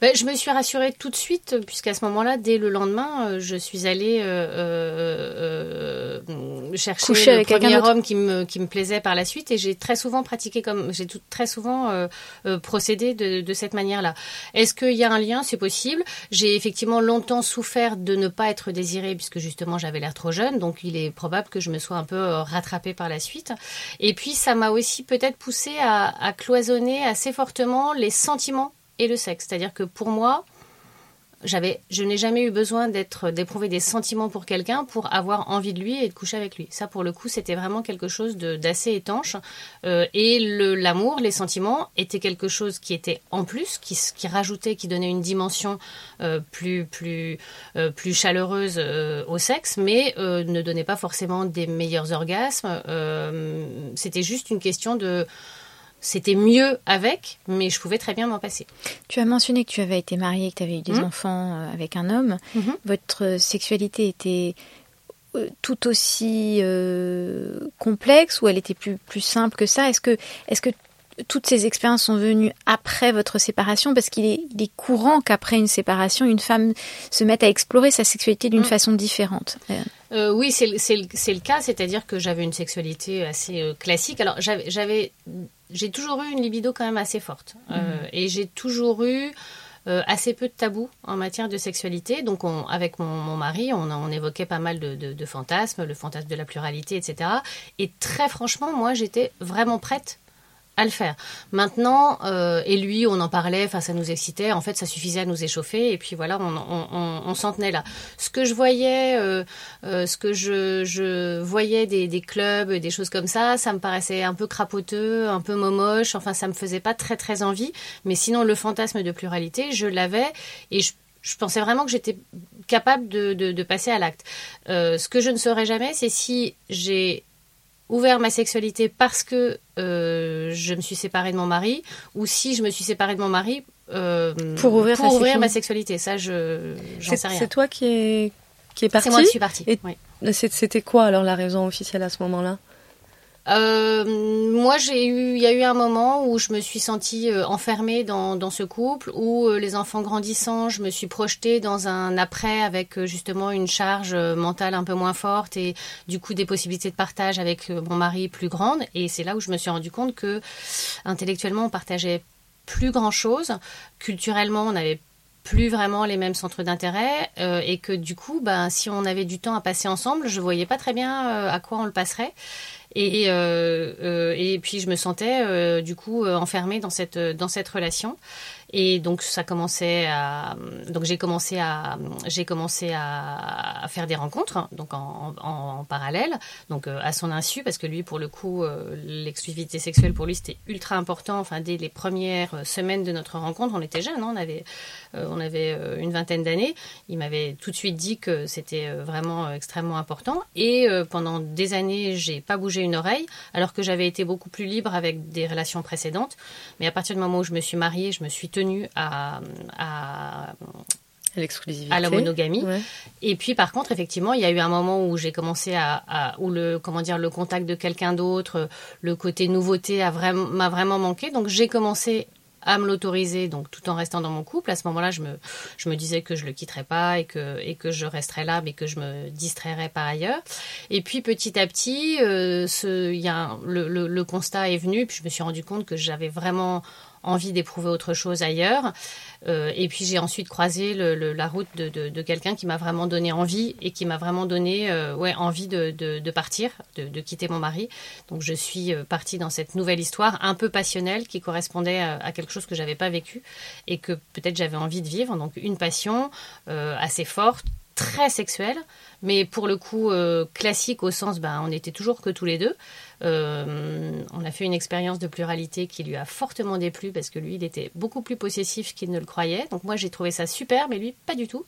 Ben, je me suis rassurée tout de suite, puisqu'à ce moment-là, dès le lendemain, euh, je suis allée euh, euh, chercher Coucher le premier homme qui me, qui me plaisait par la suite. Et j'ai très souvent pratiqué comme. J'ai très souvent procédé de, de cette manière-là. Est-ce qu'il y a un lien? C'est possible. J'ai effectivement longtemps souffert de ne pas être désirée, puisque justement j'avais l'air trop jeune. Donc il est probable que je me sois un peu rattrapée par la suite. Et puis ça m'a aussi peut-être poussé à, à cloisonner assez fortement les sentiments et le sexe. C'est-à-dire que pour moi, je n'ai jamais eu besoin d'être, d'éprouver des sentiments pour quelqu'un pour avoir envie de lui et de coucher avec lui. Ça, pour le coup, c'était vraiment quelque chose d'assez étanche. Euh, et l'amour, les sentiments, étaient quelque chose qui était en plus, qui, qui rajoutait, qui donnait une dimension euh, plus, plus, euh, plus chaleureuse au sexe, mais ne donnait pas forcément des meilleurs orgasmes. c'était juste une question de c'était mieux avec, mais je pouvais très bien m'en passer. Tu as mentionné que tu avais été mariée, que tu avais eu des mmh. enfants euh, avec un homme. Mmh. Votre sexualité était euh, tout aussi euh, complexe ou elle était plus, plus simple que ça? Est-ce que, est que toutes ces expériences sont venues après votre séparation Parce qu'il est, est, courant qu'après une séparation, une femme se mette à explorer sa sexualité d'une mmh. façon différente. oui, c'est le cas, c'est-à-dire que j'avais une sexualité assez classique. Alors j'avais j'ai toujours eu une libido quand même assez forte. Euh, mhm. et j'ai toujours eu euh, assez peu de tabous en matière de sexualité. Donc, on, avec mon, mari, on, on, évoquait pas mal de, de, fantasmes, le fantasme de la pluralité, etc. Et très franchement, moi, j'étais vraiment prête à le faire. Maintenant, euh, et lui, on en parlait, enfin, ça nous excitait. En fait, ça suffisait à nous échauffer, et puis voilà, on, on, on, s'en tenait là. Ce que je voyais, euh, euh, ce que je, je voyais des, des, clubs, des choses comme ça, ça me paraissait un peu crapoteux, un peu momoche. Enfin, ça me faisait pas très très envie. Mais sinon, le fantasme de pluralité, je l'avais, et je, je pensais vraiment que j'étais capable de, de, passer à l'acte. Ce que je ne saurais jamais, c'est si j'ai ouvert ma sexualité parce que euh, je me suis séparée de mon mari ou si je me suis séparée de mon mari euh, pour ouvrir, pour ouvrir ma sexualité. Ça, je j'en sais rien. C'est toi qui est qui est parti. C'est moi qui suis partie. C'était quoi alors la raison officielle à ce moment-là? Euh, moi, j'ai eu, il y a eu un moment où je me suis sentie euh, enfermée dans, ce couple, où euh, les enfants grandissant, je me suis projetée dans un après avec justement une charge mentale un peu moins forte et du coup des possibilités de partage avec mon mari plus grandes. Et c'est là où je me suis rendu compte que intellectuellement, on partageait plus grand chose. Culturellement, on n'avait plus vraiment les mêmes centres d'intérêt et que du coup, ben, si on avait du temps à passer ensemble, je voyais pas très bien à quoi on le passerait. Et, euh, euh, et puis je me sentais euh, du coup enfermée dans cette dans cette relation. Et donc ça commençait à donc j'ai commencé à j'ai commencé à, faire des rencontres donc en, en, parallèle donc à son insu parce que lui pour le coup l'exclusivité sexuelle pour lui c'était ultra important enfin dès les premières semaines de notre rencontre on était jeunes hein, on avait on avait une vingtaine d'années. Il m'avait tout de suite dit que c'était vraiment extrêmement important. Et pendant des années j'ai pas bougé une oreille, alors que j'avais été beaucoup plus libre avec des relations précédentes. Mais à partir du moment où je me suis mariée, je me suis tenue à, à l'exclusivité. à la monogamie. Et puis par contre effectivement il y a eu un moment où j'ai commencé à, à, où le comment dire le contact de quelqu'un d'autre le côté nouveauté a vraiment m'a vraiment manqué. Donc j'ai commencé à me l'autoriser, donc tout en restant dans mon couple. À ce moment-là, je me, je me disais que je le quitterais pas et que, et que je resterais là, mais que je me distrairais par ailleurs. Et puis petit à petit, euh, ce, y a le, le, le, constat est venu, puis je me suis rendu compte que j'avais vraiment envie d'éprouver autre chose ailleurs. Euh, et puis j'ai ensuite croisé la route de, de, quelqu'un qui m'a vraiment donné envie et qui m'a vraiment donné euh, ouais, envie de, de partir, de, quitter mon mari. Donc je suis euh, partie dans cette nouvelle histoire un peu passionnelle qui correspondait à, quelque chose que j'avais pas vécu et que peut-être j'avais envie de vivre. Donc une passion assez forte, très sexuelle, mais pour le coup euh, classique au sens, ben, on était toujours que tous les deux. Euh, on a fait une expérience de pluralité qui lui a fortement déplu parce que lui, il était beaucoup plus possessif qu'il ne le croyait. Donc moi, j'ai trouvé ça super, mais lui, pas du tout.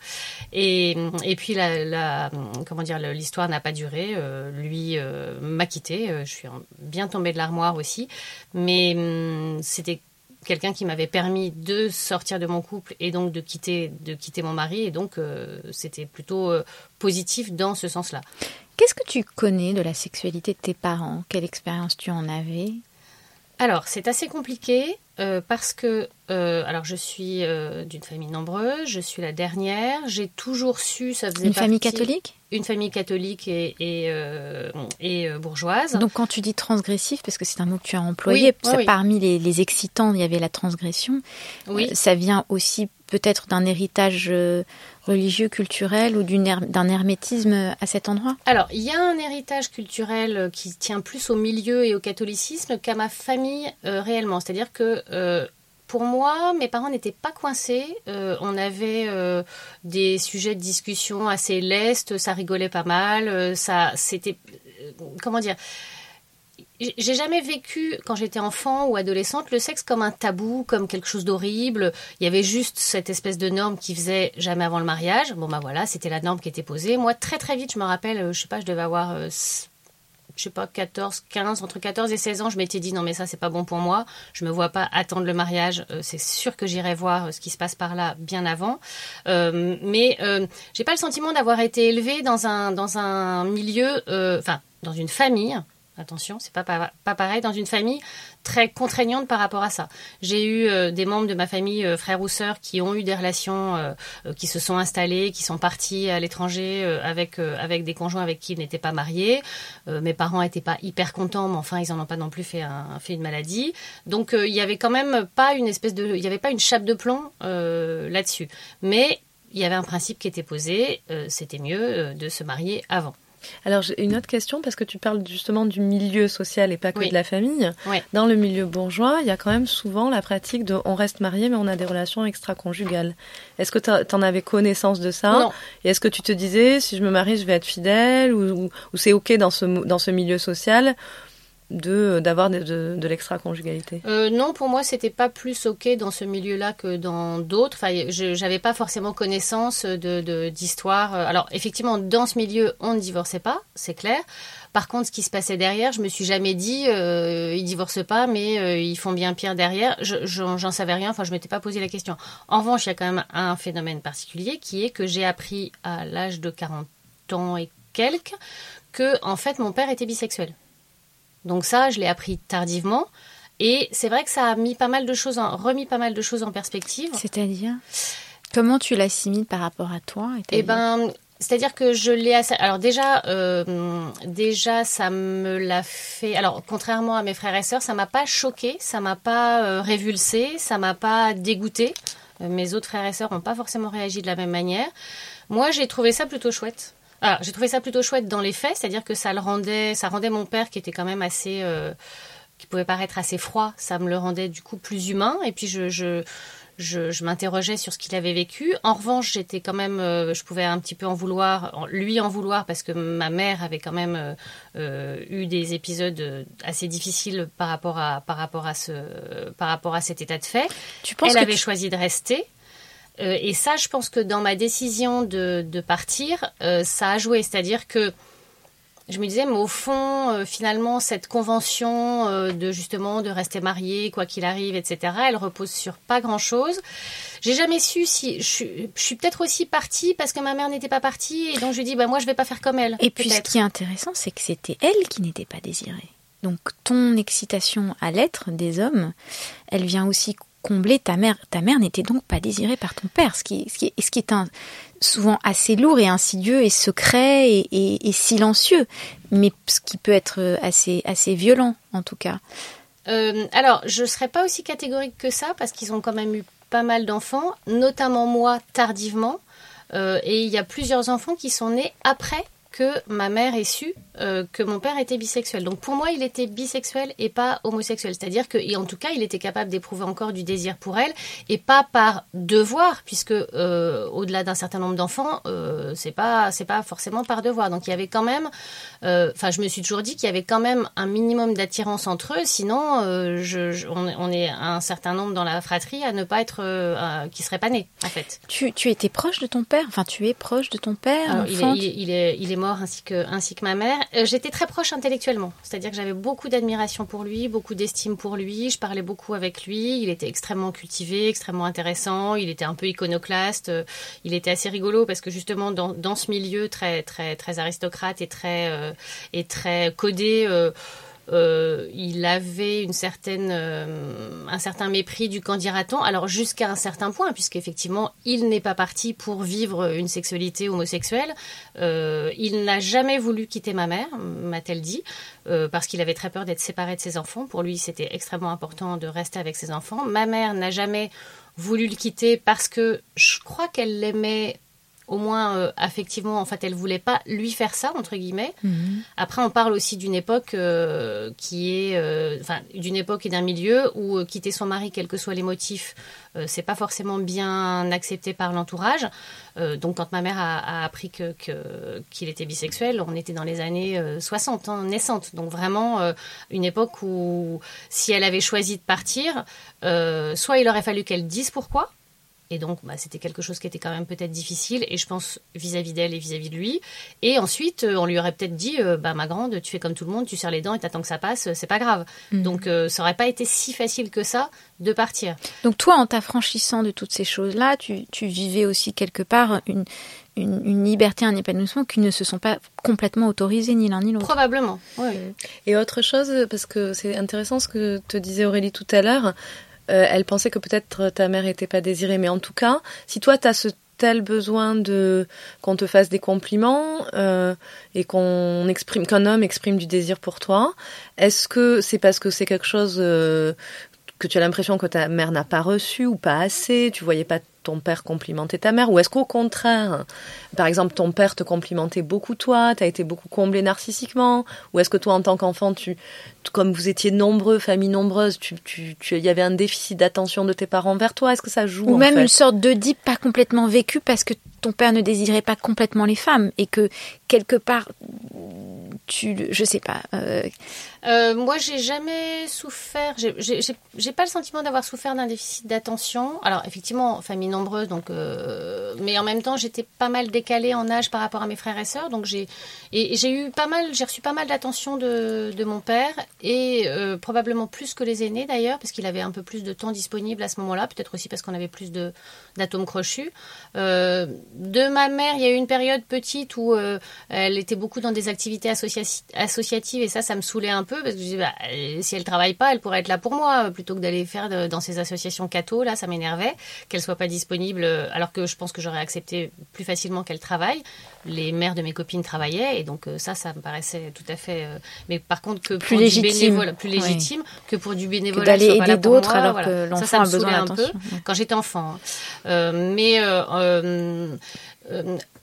Et, et puis la comment dire, l'histoire n'a pas duré. Euh, lui m'a quitté. je suis bien tombée de l'armoire aussi, mais hum, c'était quelqu'un qui m'avait permis de sortir de mon couple et donc de quitter, de quitter mon mari. Et donc, euh, c'était plutôt euh, positif dans ce sens-là. Qu'est-ce que tu connais de la sexualité de tes parents? Quelle expérience tu en avais? Alors, c'est assez compliqué euh, parce que, alors, je suis d'une famille nombreuse, je suis la dernière, j'ai toujours su, ça faisait Une famille catholique? Une famille catholique et, et, euh, et euh, bourgeoise. Donc quand tu dis transgressif, parce que c'est un mot que tu as employé, parmi les, les, excitants, il y avait la transgression. Oui. Euh, ça vient aussi peut-être d'un héritage religieux, culturel ou d'un hermétisme à cet endroit Alors, il y a un héritage culturel qui tient plus au milieu et au catholicisme qu'à ma famille réellement. C'est-à-dire que pour moi, mes parents n'étaient pas coincés. Euh, on avait euh, des sujets de discussion assez lestes, ça rigolait pas mal. Euh, ça, c'était comment dire j'ai jamais vécu, quand j'étais enfant ou adolescente, le sexe comme un tabou, comme quelque chose d'horrible. Il y avait juste cette espèce de norme qui faisait jamais avant le mariage. Bon, bah voilà, c'était la norme qui était posée. Moi, très très vite, je me rappelle, je sais pas, je devais avoir je sais pas, 14, 15, entre 14 et 16 ans, je m'étais dit non mais ça c'est pas bon pour moi, je me vois pas attendre le mariage, euh, c'est sûr que j'irai voir euh, ce qui se passe par là bien avant. Euh, mais euh, j'ai pas le sentiment d'avoir été élevée dans un dans un milieu, enfin dans une famille Attention, c'est pas, pas pareil dans une famille très contraignante par rapport à ça. J'ai eu euh, des membres de ma famille, euh, frères ou sœurs, qui ont eu des relations, euh, qui se sont installés, qui sont partis à l'étranger avec avec des conjoints avec qui ils n'étaient pas mariés. mes parents n'étaient pas hyper contents, mais enfin ils en ont pas non plus fait un, fait une maladie. Donc il y avait quand même pas une espèce de, il y avait pas une chape de plomb là-dessus. Mais il y avait un principe qui était posé, c'était mieux de se marier avant. Alors, j'ai une autre question, parce que tu parles justement du milieu social et pas que de la famille. Dans le milieu bourgeois, il y a quand même souvent la pratique de on reste marié, mais on a des relations extra-conjugales. Est-ce que tu en avais connaissance de ça? Non. Et est-ce que tu te disais, si je me marie, je vais être fidèle, ou, ou c'est OK dans ce, dans ce milieu social? De d'avoir de, l'extra-conjugalité? Euh, Non, pour moi, c'était pas plus ok dans ce milieu-là que dans d'autres. Enfin, je n'avais pas forcément connaissance de d'histoire. Alors, effectivement, dans ce milieu, on ne divorçait pas, c'est clair. Par contre, ce qui se passait derrière, je me suis jamais dit, euh, ils divorcent pas, mais euh, ils font bien pire derrière. Je, j'en savais rien. Enfin, je m'étais pas posé la question. En revanche, il y a quand même un phénomène particulier qui est que j'ai appris à l'âge de 40 ans et quelques que, en fait, mon père était bisexuel. Donc ça, je l'ai appris tardivement. Et c'est vrai que ça a mis pas mal de choses, en, remis pas mal de choses en perspective. C'est-à-dire? Comment tu l'assimiles par rapport à toi Eh ben, c'est-à-dire que je l'ai alors déjà euh, déjà ça me l'a fait alors contrairement à mes frères et sœurs ça m'a pas choqué ça m'a pas euh, révulsé ça m'a pas dégoûté. Euh, mes autres frères et sœurs n'ont pas forcément réagi de la même manière. Moi j'ai trouvé ça plutôt chouette alors j'ai trouvé ça plutôt chouette dans les faits c'est-à-dire que ça le rendait ça rendait mon père qui était quand même assez qui pouvait paraître assez froid ça me le rendait du coup plus humain et puis je, je je, m'interrogeais sur ce qu'il avait vécu. En revanche, j'étais quand même, euh, je pouvais un petit peu en vouloir, lui en vouloir, parce que ma mère avait quand même euh, euh, eu des épisodes assez difficiles par rapport à, par rapport à ce, par rapport à cet état de fait. Tu penses Elle avait choisi de rester. Et ça, je pense que dans ma décision de, de partir, ça a joué. C'est-à-dire que je me disais, mais au fond, euh, finalement, cette convention euh, de justement de rester marié, quoi qu'il arrive, etc., elle repose sur pas grand-chose. J'ai jamais su si je, suis peut-être aussi partie parce que ma mère n'était pas partie et donc je dis, bah moi, je vais pas faire comme elle. Et puis, ce qui est intéressant, c'est que c'était elle qui n'était pas désirée. Donc, ton excitation à l'être des hommes, elle vient aussi combler ta mère. Ta mère n'était donc pas désirée par ton père, ce qui, ce qui, est souvent assez lourd et insidieux et secret et, silencieux, mais ce qui peut être assez, assez violent en tout cas. Euh, alors, je ne serais pas aussi catégorique que ça parce qu'ils ont quand même eu pas mal d'enfants, notamment moi tardivement. Euh, et il y a plusieurs enfants qui sont nés après que ma mère ait su euh, que mon père était bisexuel. Donc pour moi, il était bisexuel et pas homosexuel. C'est-à-dire que, et en tout cas, il était capable d'éprouver encore du désir pour elle et pas par devoir, puisque euh, au-delà d'un certain nombre d'enfants, euh, c'est pas c'est pas forcément par devoir. Donc il y avait quand même, enfin, je me suis toujours dit qu'il y avait quand même un minimum d'attirance entre eux. Sinon, je, on, est un certain nombre dans la fratrie à ne pas être, qui serait pas né en fait. Tu, tu étais proche de ton père, enfin tu es proche de ton père. il, est, il, est, il est ainsi que, ainsi que ma mère. Euh, j'étais très proche intellectuellement, c'est-à-dire que j'avais beaucoup d'admiration pour lui, beaucoup d'estime pour lui, je parlais beaucoup avec lui, il était extrêmement cultivé, extrêmement intéressant, il était un peu iconoclaste, euh, il était assez rigolo parce que justement dans, dans ce milieu très, très, très aristocrate et très, euh, et très codé, il avait une certaine, euh, un certain mépris du candidaton. Alors jusqu'à un certain point, puisqu'effectivement, il n'est pas parti pour vivre une sexualité homosexuelle. Euh, il n'a jamais voulu quitter ma mère, m'a-t-elle dit, parce qu'il avait très peur d'être séparé de ses enfants. Pour lui, c'était extrêmement important de rester avec ses enfants. Ma mère n'a jamais voulu le quitter parce que je crois qu'elle l'aimait au moins euh, affectivement, en fait, elle voulait pas lui faire ça entre guillemets. Mhm. Après, on parle aussi d'une époque euh, qui est, euh, enfin, d'une époque et d'un milieu où quitter son mari, quels que soient les motifs, c'est pas forcément bien accepté par l'entourage. donc, quand ma mère a, appris que qu'il était bisexuel, on était dans les années 60, hein, naissantes. Donc vraiment une époque où si elle avait choisi de partir, soit il aurait fallu qu'elle dise pourquoi et donc, bah, c'était quelque chose qui était quand même peut-être difficile, et je pense vis-à-vis d'elle et vis-à-vis de lui. Et ensuite, euh, on lui aurait peut-être dit, euh, bah, ma grande, tu fais comme tout le monde, tu serres les dents et t'attends que ça passe, c'est pas grave. Mhm. Donc, euh, ça aurait pas été si facile que ça de partir. Donc, toi, en t'affranchissant de toutes ces choses-là, tu, tu, vivais aussi quelque part une, une, une, liberté, un épanouissement qui ne se sont pas complètement autorisés ni l'un ni l'autre. Probablement, oui. Et autre chose, parce que c'est intéressant ce que te disait Aurélie tout à l'heure, euh, elle pensait que peut-être ta mère n'était pas désirée. Mais en tout cas, si toi, tu as ce tel besoin de qu'on te fasse des compliments euh, et qu'on exprime qu'un homme exprime du désir pour toi est-ce que c'est parce que c'est quelque chose euh, que tu as l'impression que ta mère n'a pas reçu ou pas assez tu voyais pas ton père complimenter ta mère Ou est-ce qu'au contraire, par exemple, ton père te complimentait beaucoup toi, tu as été beaucoup comblé narcissiquement Ou est-ce que toi, en tant qu'enfant, tu, comme vous étiez nombreux, famille nombreuse, tu, tu, tu, y avait un déficit d'attention de tes parents vers toi? Est-ce que ça joue Ou même une sorte d'Oedipe pas complètement vécu parce que ton père ne désirait pas complètement les femmes et que quelque part, tu, je sais pas. Euh, euh, moi, j'ai jamais souffert. J'ai pas le sentiment d'avoir souffert d'un déficit d'attention. Alors, effectivement, famille nombreuse, donc, euh, mais en même temps, j'étais pas mal décalée en âge par rapport à mes frères et sœurs, donc j'ai et j'ai eu pas mal, j'ai reçu pas mal d'attention de, de, mon père et probablement plus que les aînés d'ailleurs, parce qu'il avait un peu plus de temps disponible à ce moment-là, peut-être aussi parce qu'on avait plus de d'atomes crochus. Euh, de ma mère, il y a eu une période petite où elle était beaucoup dans des activités associatives et ça, ça me saoulait un peu peu parce que je dis, bah, si elle travaille pas, elle pourrait être là pour moi plutôt que d'aller faire dans ces associations catho. Là, ça m'énervait qu'elle soit pas disponible, alors que je pense que j'aurais accepté plus facilement qu'elle travaille. Les mères de mes copines travaillaient et donc ça, ça me paraissait tout à fait. mais par contre, que plus légitime, plus légitime que pour du bénévolat, d'aller aider d'autres alors que l'enfant a besoin d'attention. Quand j'étais enfant, mais euh,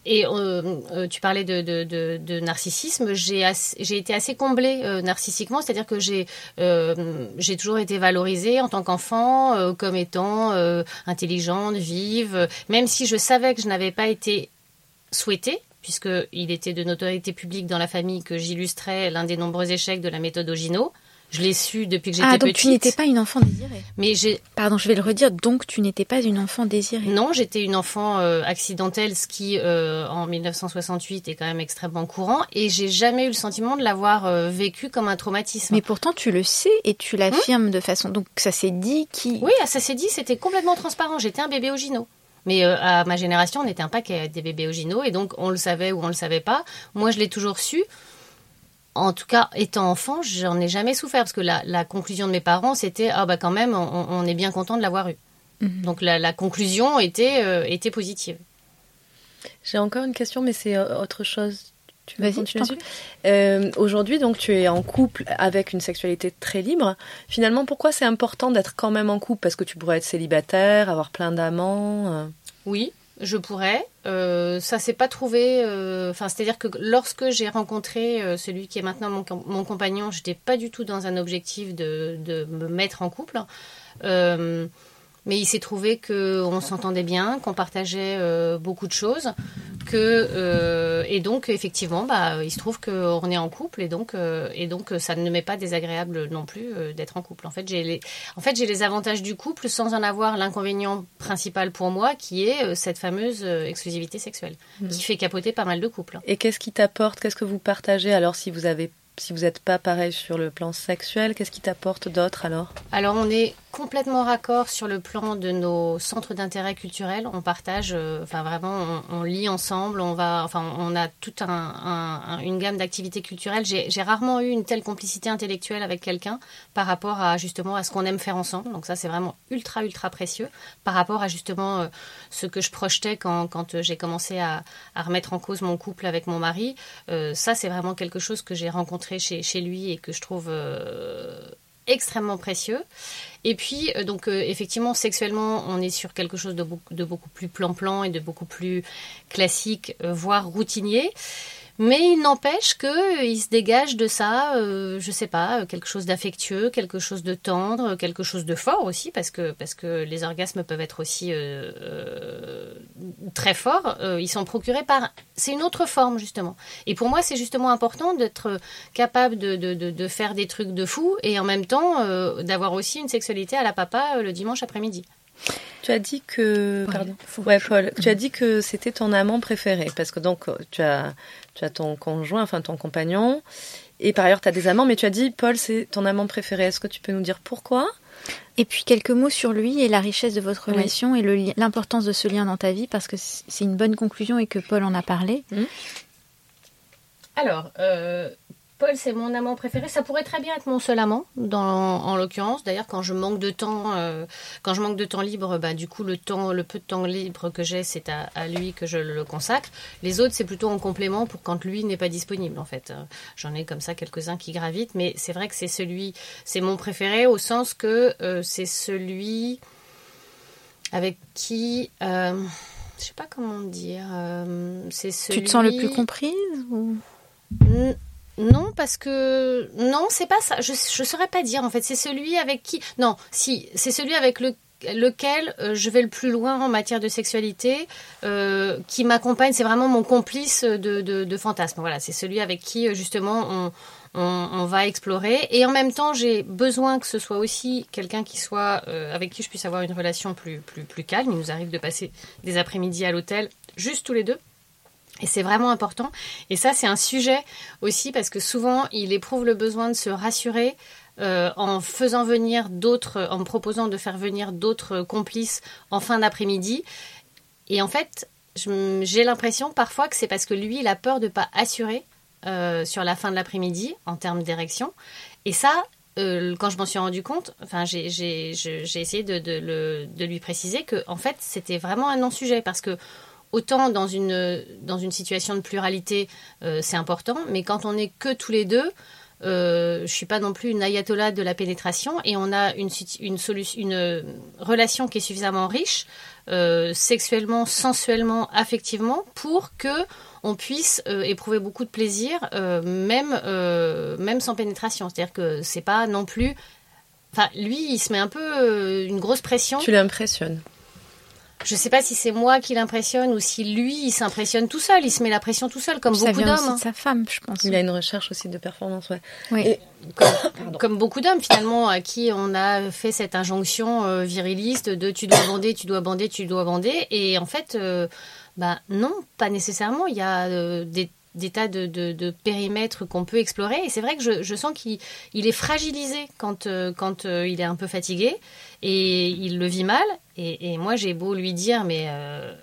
et euh, euh, tu parlais de, narcissisme. J'ai été assez comblée narcissiquement, c'est-à-dire que j'ai j'ai toujours été valorisée en tant qu'enfant comme étant intelligente, vive, même si je savais que je n'avais pas été souhaitée puisqu'il était de notoriété publique dans la famille que j'illustrais l'un des nombreux échecs de la méthode Ogino. Je l'ai su depuis que j'étais petite. Ah, donc tu n'étais pas une enfant désirée. Mais j'ai. Pardon, je vais le redire. Donc tu n'étais pas une enfant désirée. Non, j'étais une enfant euh, accidentelle, ce qui euh, en 1968 est quand même extrêmement courant, et j'ai jamais eu le sentiment de l'avoir euh, vécu comme un traumatisme. Mais pourtant tu le sais et tu l'affirmes de façon. Donc ça s'est dit qui. Oui, ça s'est dit. C'était complètement transparent. J'étais un bébé Ogino. Mais à ma génération, on était un paquet des bébés Ogino, et donc on le savait ou on le savait pas. Moi, je l'ai toujours su en tout cas, étant enfant, j'en ai jamais souffert parce que la, conclusion de mes parents, c'était ah bah quand même, on, est bien content de l'avoir eu. Mhm. Donc la, conclusion était euh, était positive. J'ai encore une question, mais c'est euh, autre chose. Tu vas continuer euh, Aujourd'hui, donc tu es en couple avec une sexualité très libre. Finalement, pourquoi c'est important d'être quand même en couple? Parce que tu pourrais être célibataire, avoir plein d'amants. Oui, je pourrais. Euh, ça s'est pas trouvé. Euh, enfin, c'est-à-dire que lorsque j'ai rencontré euh, celui qui est maintenant mon, mon compagnon, j'étais pas du tout dans un objectif de, de me mettre en couple. Mais il s'est trouvé qu'on s'entendait bien, qu'on partageait euh, beaucoup de choses, que euh, et donc effectivement, bah, il se trouve qu'on est en couple et donc euh, et donc ça ne m'est pas désagréable non plus d'être en couple. En fait, j'ai les en fait j'ai les avantages du couple sans en avoir l'inconvénient principal pour moi, qui est cette fameuse exclusivité sexuelle, mmh. qui fait capoter pas mal de couples. Et qu'est-ce qui t'apporte Qu'est-ce que vous partagez alors si vous avez si vous n'êtes pas pareil sur le plan sexuel, qu'est-ce qui t'apporte d'autre alors? Alors on est complètement raccord sur le plan de nos centres d'intérêt culturel. On partage, euh, enfin vraiment, on, lit ensemble. On va, enfin, on a toute un, une gamme d'activités culturelles. J'ai rarement eu une telle complicité intellectuelle avec quelqu'un par rapport à justement à ce qu'on aime faire ensemble. Donc ça, c'est vraiment ultra ultra précieux par rapport à justement euh, ce que je projetais quand, quand j'ai commencé à, remettre en cause mon couple avec mon mari. Euh, ça, c'est vraiment quelque chose que j'ai rencontré chez lui et que je trouve extrêmement précieux. Et puis, euh, donc, euh, effectivement, sexuellement, on est sur quelque chose de, beaucoup, de beaucoup plus plan-plan et de beaucoup plus classique, euh, voire routinier. Mais il n'empêche qu'il euh, se dégage de ça, euh, je sais pas, quelque chose d'affectueux, quelque chose de tendre, quelque chose de fort aussi, parce que, parce que les orgasmes peuvent être aussi euh, très forts. ils sont procurés par... C'est une autre forme, justement. Et pour moi, c'est justement important d'être capable de, de, de, faire des trucs de fou et en même temps d'avoir aussi une sexualité à la papa le dimanche après-midi. Tu as dit que, pardon, ouais, Paul, tu as dit que c'était ton amant préféré parce que donc tu as, tu as ton conjoint, enfin ton compagnon, et par ailleurs tu as des amants, mais tu as dit Paul c'est ton amant préféré. Est-ce que tu peux nous dire pourquoi? Et puis quelques mots sur lui et la richesse de votre relation et l'importance de ce lien dans ta vie parce que c'est une bonne conclusion et que Paul en a parlé. Mmh. Alors, euh, Paul, c'est mon amant préféré. Ça pourrait très bien être mon seul amant, en l'occurrence. D'ailleurs, quand je manque de temps, euh, quand je manque de temps libre, bah, du coup, le temps, le peu de temps libre que j'ai, c'est à, lui que je le consacre. Les autres, c'est plutôt en complément pour quand lui n'est pas disponible, en fait. Euh, j'en ai comme ça quelques-uns qui gravitent, mais c'est vrai que c'est celui, c'est mon préféré au sens que euh, c'est celui avec qui, je sais pas comment dire, c'est celui. Tu te sens le plus comprise ou non, parce que non, c'est pas ça. Je ne saurais pas dire en fait. C'est celui avec qui. Non, si, c'est celui avec lequel euh, je vais le plus loin en matière de sexualité, euh, qui m'accompagne. C'est vraiment mon complice de, de, fantasme. Voilà, c'est celui avec qui euh, justement on, va explorer. Et en même temps, j'ai besoin que ce soit aussi quelqu'un qui soit avec qui je puisse avoir une relation plus, plus, plus calme. Il nous arrive de passer des après-midi à l'hôtel, juste tous les deux. Et c'est vraiment important. Et ça, c'est un sujet aussi parce que souvent, il éprouve le besoin de se rassurer euh, en faisant venir d'autres, en proposant de faire venir d'autres complices en fin d'après-midi. Et en fait, j'ai l'impression parfois que c'est parce que lui, il a peur de ne pas assurer sur la fin de l'après-midi en termes d'érection. Et ça, quand je m'en suis rendu compte, enfin, j'ai essayé de, lui préciser que, en fait, c'était vraiment un non-sujet parce que autant dans une, dans une situation de pluralité, c'est important, mais quand on n'est que tous les deux, euh, je suis pas non plus une ayatollah de la pénétration et on a une, une, euh, relation qui est suffisamment riche euh, sexuellement, sensuellement, affectivement pour que on puisse euh, éprouver beaucoup de plaisir même même sans pénétration. C'est-à-dire que c'est pas non plus Enfin, lui, il se met un peu une grosse pression. Tu l'impressionnes. Je ne sais pas si c'est moi qui l'impressionne ou si lui, il s'impressionne tout seul. Il se met la pression tout seul, comme beaucoup d'hommes. Hein. sa femme, je pense. Il a une recherche aussi de performance, ouais. Oui. comme, beaucoup d'hommes, finalement, à qui on a fait cette injonction euh, viriliste de tu dois bander, tu dois bander, tu dois bander. Et en fait, euh, bah non, pas nécessairement. Il y a euh, des des tas de, de, périmètres qu'on peut explorer. Et c'est vrai que je, je sens qu'il il est fragilisé quand, euh, quand euh, il est un peu fatigué et il le vit mal. Et, et moi, j'ai beau lui dire, mais euh,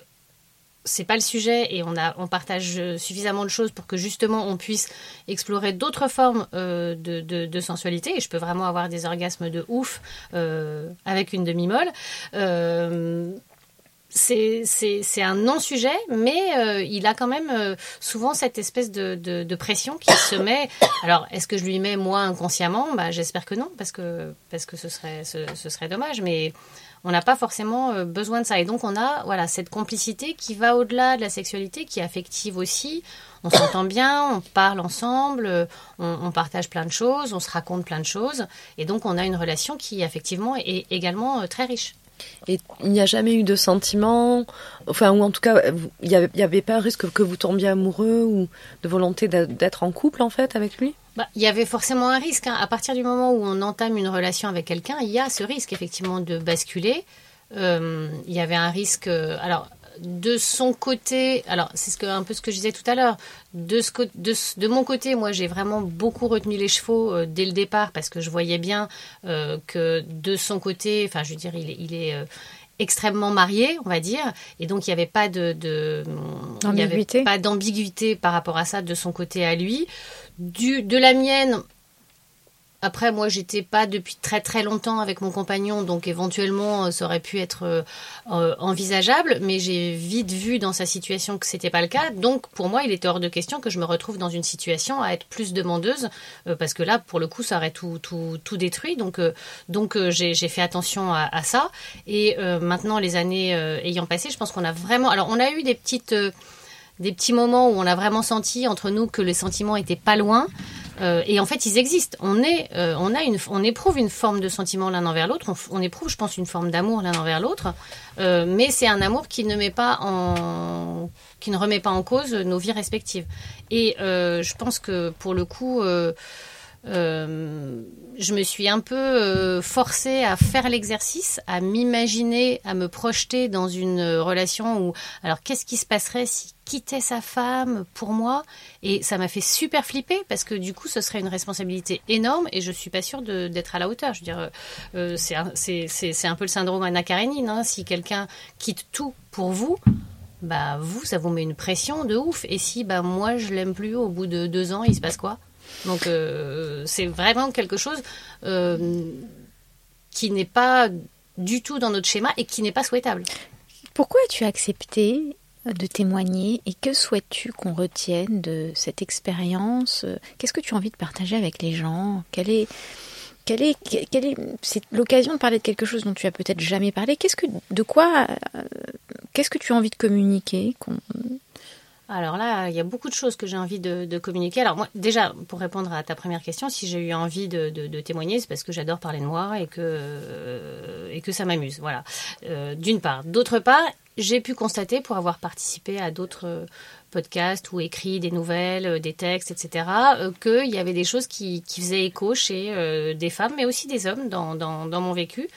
c'est pas le sujet et on, a, on partage suffisamment de choses pour que justement on puisse explorer d'autres formes de, de, de, sensualité. Et je peux vraiment avoir des orgasmes de ouf avec une demi-molle c'est un non-sujet, mais euh, il a quand même euh, souvent cette espèce de, de, pression qui se met. Alors, est-ce que je lui mets moi inconsciemment? Bah, J'espère que non, parce que, parce que ce, serait, ce, serait dommage, mais on n'a pas forcément euh, besoin de ça. Et donc, on a voilà, cette complicité qui va au-delà de la sexualité, qui est affective aussi. On s'entend bien, on parle ensemble, on, on, partage plein de choses, on se raconte plein de choses. Et donc, on a une relation qui, effectivement, est également très riche. Et il n'y a jamais eu de sentiment, enfin, ou en tout cas, il n'y avait, avait, pas un risque que vous tombiez amoureux ou de volonté d'être en couple, en fait, avec lui? Bah, Il y avait forcément un risque. Hein. À partir du moment où on entame une relation avec quelqu'un, il y a ce risque, effectivement, de basculer. Euh, il y avait un risque. Euh, alors, de son côté, alors c'est ce que, un peu ce que je disais tout à l'heure, de, ce, de, de, mon côté, moi j'ai vraiment beaucoup retenu les chevaux euh, dès le départ parce que je voyais bien euh, que de son côté, enfin je veux dire, il est, il est euh, extrêmement marié, on va dire, et donc il n'y avait pas de, de pas d'ambiguïté par rapport à ça de son côté à lui. Du, de la mienne, après, moi, j'étais pas depuis très très longtemps avec mon compagnon, donc éventuellement, euh, ça aurait pu être euh, euh, envisageable, mais j'ai vite vu dans sa situation que c'était pas le cas. Donc, pour moi, il était hors de question que je me retrouve dans une situation à être plus demandeuse, parce que là, pour le coup, ça aurait tout tout, tout détruit. Donc, donc j'ai fait attention à, à, ça. Et maintenant, les années ayant passé, je pense qu'on a vraiment. Alors, on a eu des petites des petits moments où on a vraiment senti entre nous que les sentiments étaient pas loin. Euh, et en fait, ils existent. On est, euh, on a une, on éprouve une forme de sentiment l'un envers l'autre. On, éprouve, je pense, une forme d'amour l'un envers l'autre. Euh, mais c'est un amour qui ne met pas en, qui ne remet pas en cause nos vies respectives. Et je pense que pour le coup. Euh, je me suis un peu euh, forcée à faire l'exercice, à m'imaginer, à me projeter dans une relation où, alors qu'est-ce qui se passerait si quittait sa femme pour moi? Et ça m'a fait super flipper parce que du coup, ce serait une responsabilité énorme et je suis pas sûre d'être à la hauteur. Je veux dire, euh, c'est un, peu le syndrome Anna Karenine. Hein. si quelqu'un quitte tout pour vous, bah vous, ça vous met une pression de ouf. Et si bah moi je l'aime plus au bout de deux ans, il se passe quoi? Donc euh, c'est vraiment quelque chose euh, qui n'est pas du tout dans notre schéma et qui n'est pas souhaitable. Pourquoi as-tu accepté de témoigner et que souhaites-tu qu'on retienne de cette expérience? Qu'est-ce que tu as envie de partager avec les gens? Quelle est, quelle est, quelle est, c'est l'occasion de parler de quelque chose dont tu as peut-être jamais parlé. Qu'est-ce que, de quoi, euh, qu'est-ce que tu as envie de communiquer alors là, il y a beaucoup de choses que j'ai envie de, communiquer. Alors moi, déjà, pour répondre à ta première question, si j'ai eu envie de, témoigner, c'est parce que j'adore parler de moi et que, euh, et que ça m'amuse. Voilà. Euh, d'une part. D'autre part, j'ai pu constater, pour avoir participé à d'autres podcasts ou écrit des nouvelles, euh, des textes, etc., qu'il y avait des choses qui, faisaient écho chez des femmes, mais aussi des hommes dans, dans mon vécu.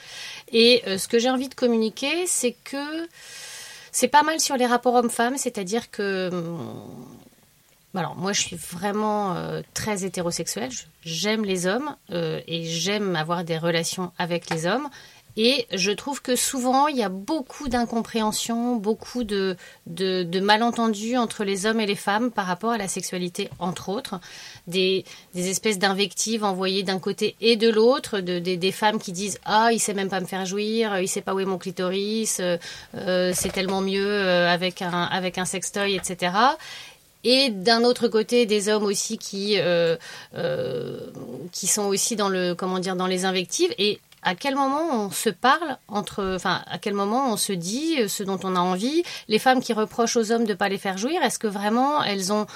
Et ce que j'ai envie de communiquer, c'est que c'est pas mal sur les rapports hommes-femmes, c'est-à-dire que. Hum, alors, moi, je suis vraiment euh, très hétérosexuelle. J'aime les hommes euh, et j'aime avoir des relations avec les hommes. Et je trouve que souvent, il y a beaucoup d'incompréhension, beaucoup de, malentendus entre les hommes et les femmes par rapport à la sexualité, entre autres. Des, espèces d'invectives envoyées d'un côté et de l'autre, de, des, femmes qui disent Ah, il sait même pas me faire jouir, il sait pas où est mon clitoris, euh, euh, c'est tellement mieux euh, avec, un, avec un sextoy, etc et d'un autre côté des hommes aussi qui qui sont aussi dans le comment dire dans les invectives et à quel moment on se parle entre, enfin, à quel moment on se dit ce dont on a envie? Les femmes qui reprochent aux hommes de ne pas les faire jouir, est-ce que vraiment elles ont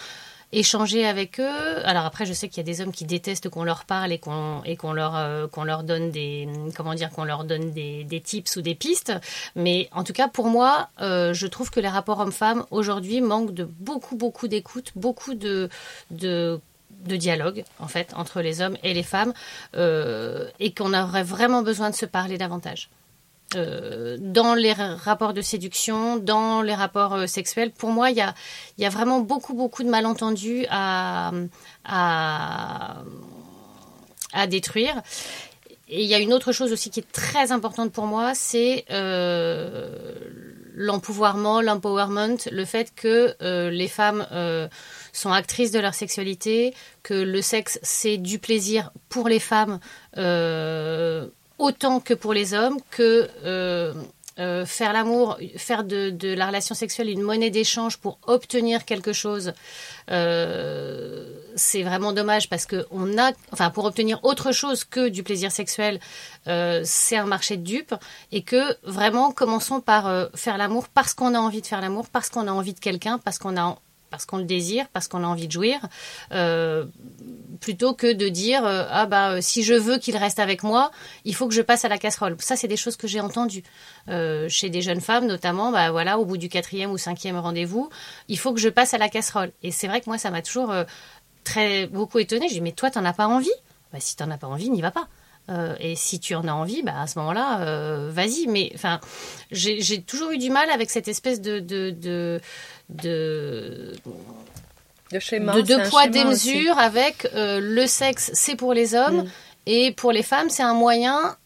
échangé avec eux? Alors après, je sais qu'il y a des hommes qui détestent qu'on leur parle et qu'on et qu'on leur euh, qu'on leur donne des comment dire qu'on leur donne des, des tips ou des pistes. Mais en tout cas, pour moi, euh, je trouve que les rapports hommes-femmes aujourd'hui manquent de beaucoup beaucoup d'écoute, beaucoup de de de dialogue en fait entre les hommes et les femmes euh, et qu'on aurait vraiment besoin de se parler davantage. Euh, dans les rapports de séduction, dans les rapports euh, sexuels, pour moi, il y a, vraiment beaucoup, beaucoup de malentendus à, détruire. Et il y a une autre chose aussi qui est très importante pour moi, c'est l'empouvoirment, l'empowerment, le fait que les femmes sont actrices de leur sexualité, que le sexe c'est du plaisir pour les femmes euh, autant que pour les hommes, que euh, euh, faire l'amour, faire de, la relation sexuelle une monnaie d'échange pour obtenir quelque chose, c'est vraiment dommage parce que on a, enfin pour obtenir autre chose que du plaisir sexuel, c'est un marché de dupes et que vraiment commençons par faire l'amour parce qu'on a envie de faire l'amour, parce qu'on a envie de quelqu'un, parce qu'on a parce qu'on le désire, parce qu'on a envie de jouir, euh, plutôt que de dire euh, ah bah euh, si je veux qu'il reste avec moi, il faut que je passe à la casserole. Ça c'est des choses que j'ai entendues chez des jeunes femmes notamment. Bah voilà, au bout du quatrième ou cinquième rendez-vous, il faut que je passe à la casserole. Et c'est vrai que moi ça m'a toujours très beaucoup étonnée. J'ai dit mais toi t'en as pas envie? Bah, Si t'en as pas envie, n'y va pas. et si tu en as envie, bah à ce moment-là, vas-y. Mais enfin, j'ai toujours eu du mal avec cette espèce de de, schéma, de deux poids, des mesures avec euh, le sexe, c'est pour les hommes, mm. et pour les femmes, c'est un moyen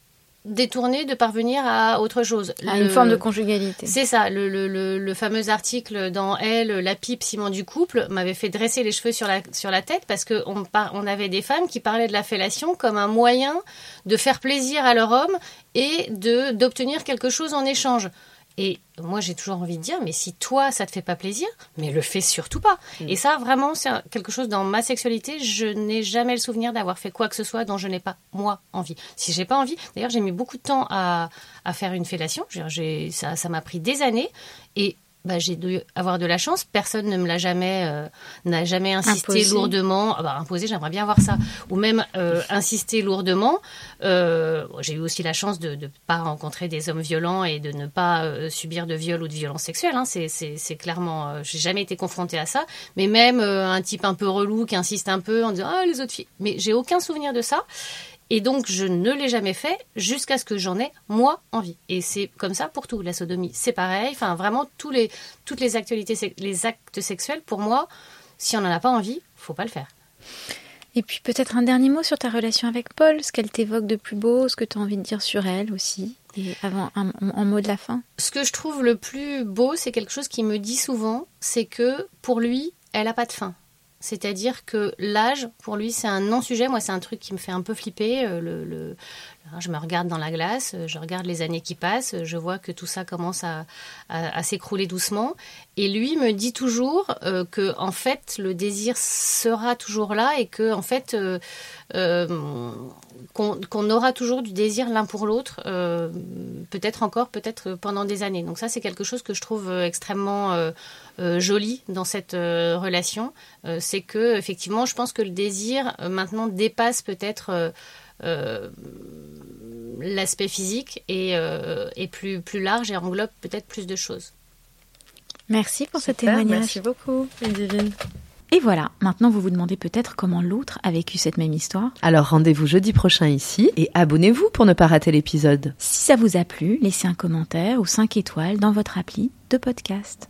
détourné de parvenir à autre chose. À une forme de conjugalité. C'est ça. Le, le, le, fameux article dans Elle, la pipe ciment du couple, m'avait fait dresser les cheveux sur la, sur la tête parce qu'on on avait des femmes qui parlaient de la fellation comme un moyen de faire plaisir à leur homme et de d'obtenir quelque chose en échange. Et moi, j'ai toujours envie de dire, mais si toi, ça te fait pas plaisir, mais le fais surtout pas. Mm. Et ça, vraiment, c'est quelque chose dans ma sexualité. Je n'ai jamais le souvenir d'avoir fait quoi que ce soit dont je n'ai pas, moi, envie. Si j'ai pas envie, d'ailleurs, j'ai mis beaucoup de temps à, à faire une fellation. Ça, ça m'a pris des années. Et bah, j'ai dû avoir de la chance. Personne ne me l'a jamais, euh, n'a jamais insisté lourdement. Ah bah, imposé, j'aimerais bien voir ça. Ou même euh, insister lourdement. Euh, j'ai eu aussi la chance de ne pas rencontrer des hommes violents et de ne pas euh, subir de viol ou de violence sexuelle. Hein. C'est, c'est, c'est clairement, euh, j'ai jamais été confrontée à ça. Mais même un type un peu relou qui insiste un peu en disant ah les autres filles. Mais j'ai aucun souvenir de ça. Et donc, je ne l'ai jamais fait jusqu'à ce que j'en ai, moi, envie. Et c'est comme ça pour tout. La sodomie, c'est pareil. Enfin, vraiment, tous les, toutes les actualités, les actes sexuels, pour moi, si on n'en a pas envie, faut pas le faire. Et puis peut-être un dernier mot sur ta relation avec Paul, ce qu'elle t'évoque de plus beau, ce que tu as envie de dire sur elle aussi, et avant un, un, mot de la fin. Ce que je trouve le plus beau, c'est quelque chose qu'il me dit souvent, c'est que pour lui, elle n'a pas de fin. C'est-à-dire que l'âge, pour lui, c'est un non-sujet. Moi, c'est un truc qui me fait un peu flipper. Euh, je me regarde dans la glace, je regarde les années qui passent, je vois que tout ça commence à, s'écrouler doucement. Et lui me dit toujours euh, que, en fait, le désir sera toujours là et que, en fait, euh, qu'on aura toujours du désir l'un pour l'autre, peut-être encore, peut-être pendant des années. Donc ça, c'est quelque chose que je trouve extrêmement joli dans cette relation. c'est que, effectivement, je pense que le désir maintenant dépasse peut-être euh, l'aspect physique euh, est, plus, plus large et englobe peut-être plus de choses. Merci pour ce témoignage. Merci beaucoup, Edivine. Et voilà, maintenant vous vous demandez peut-être comment l'autre a vécu cette même histoire. Alors rendez-vous jeudi prochain ici et abonnez-vous pour ne pas rater l'épisode. Si ça vous a plu, laissez un commentaire ou 5 étoiles dans votre appli de podcast.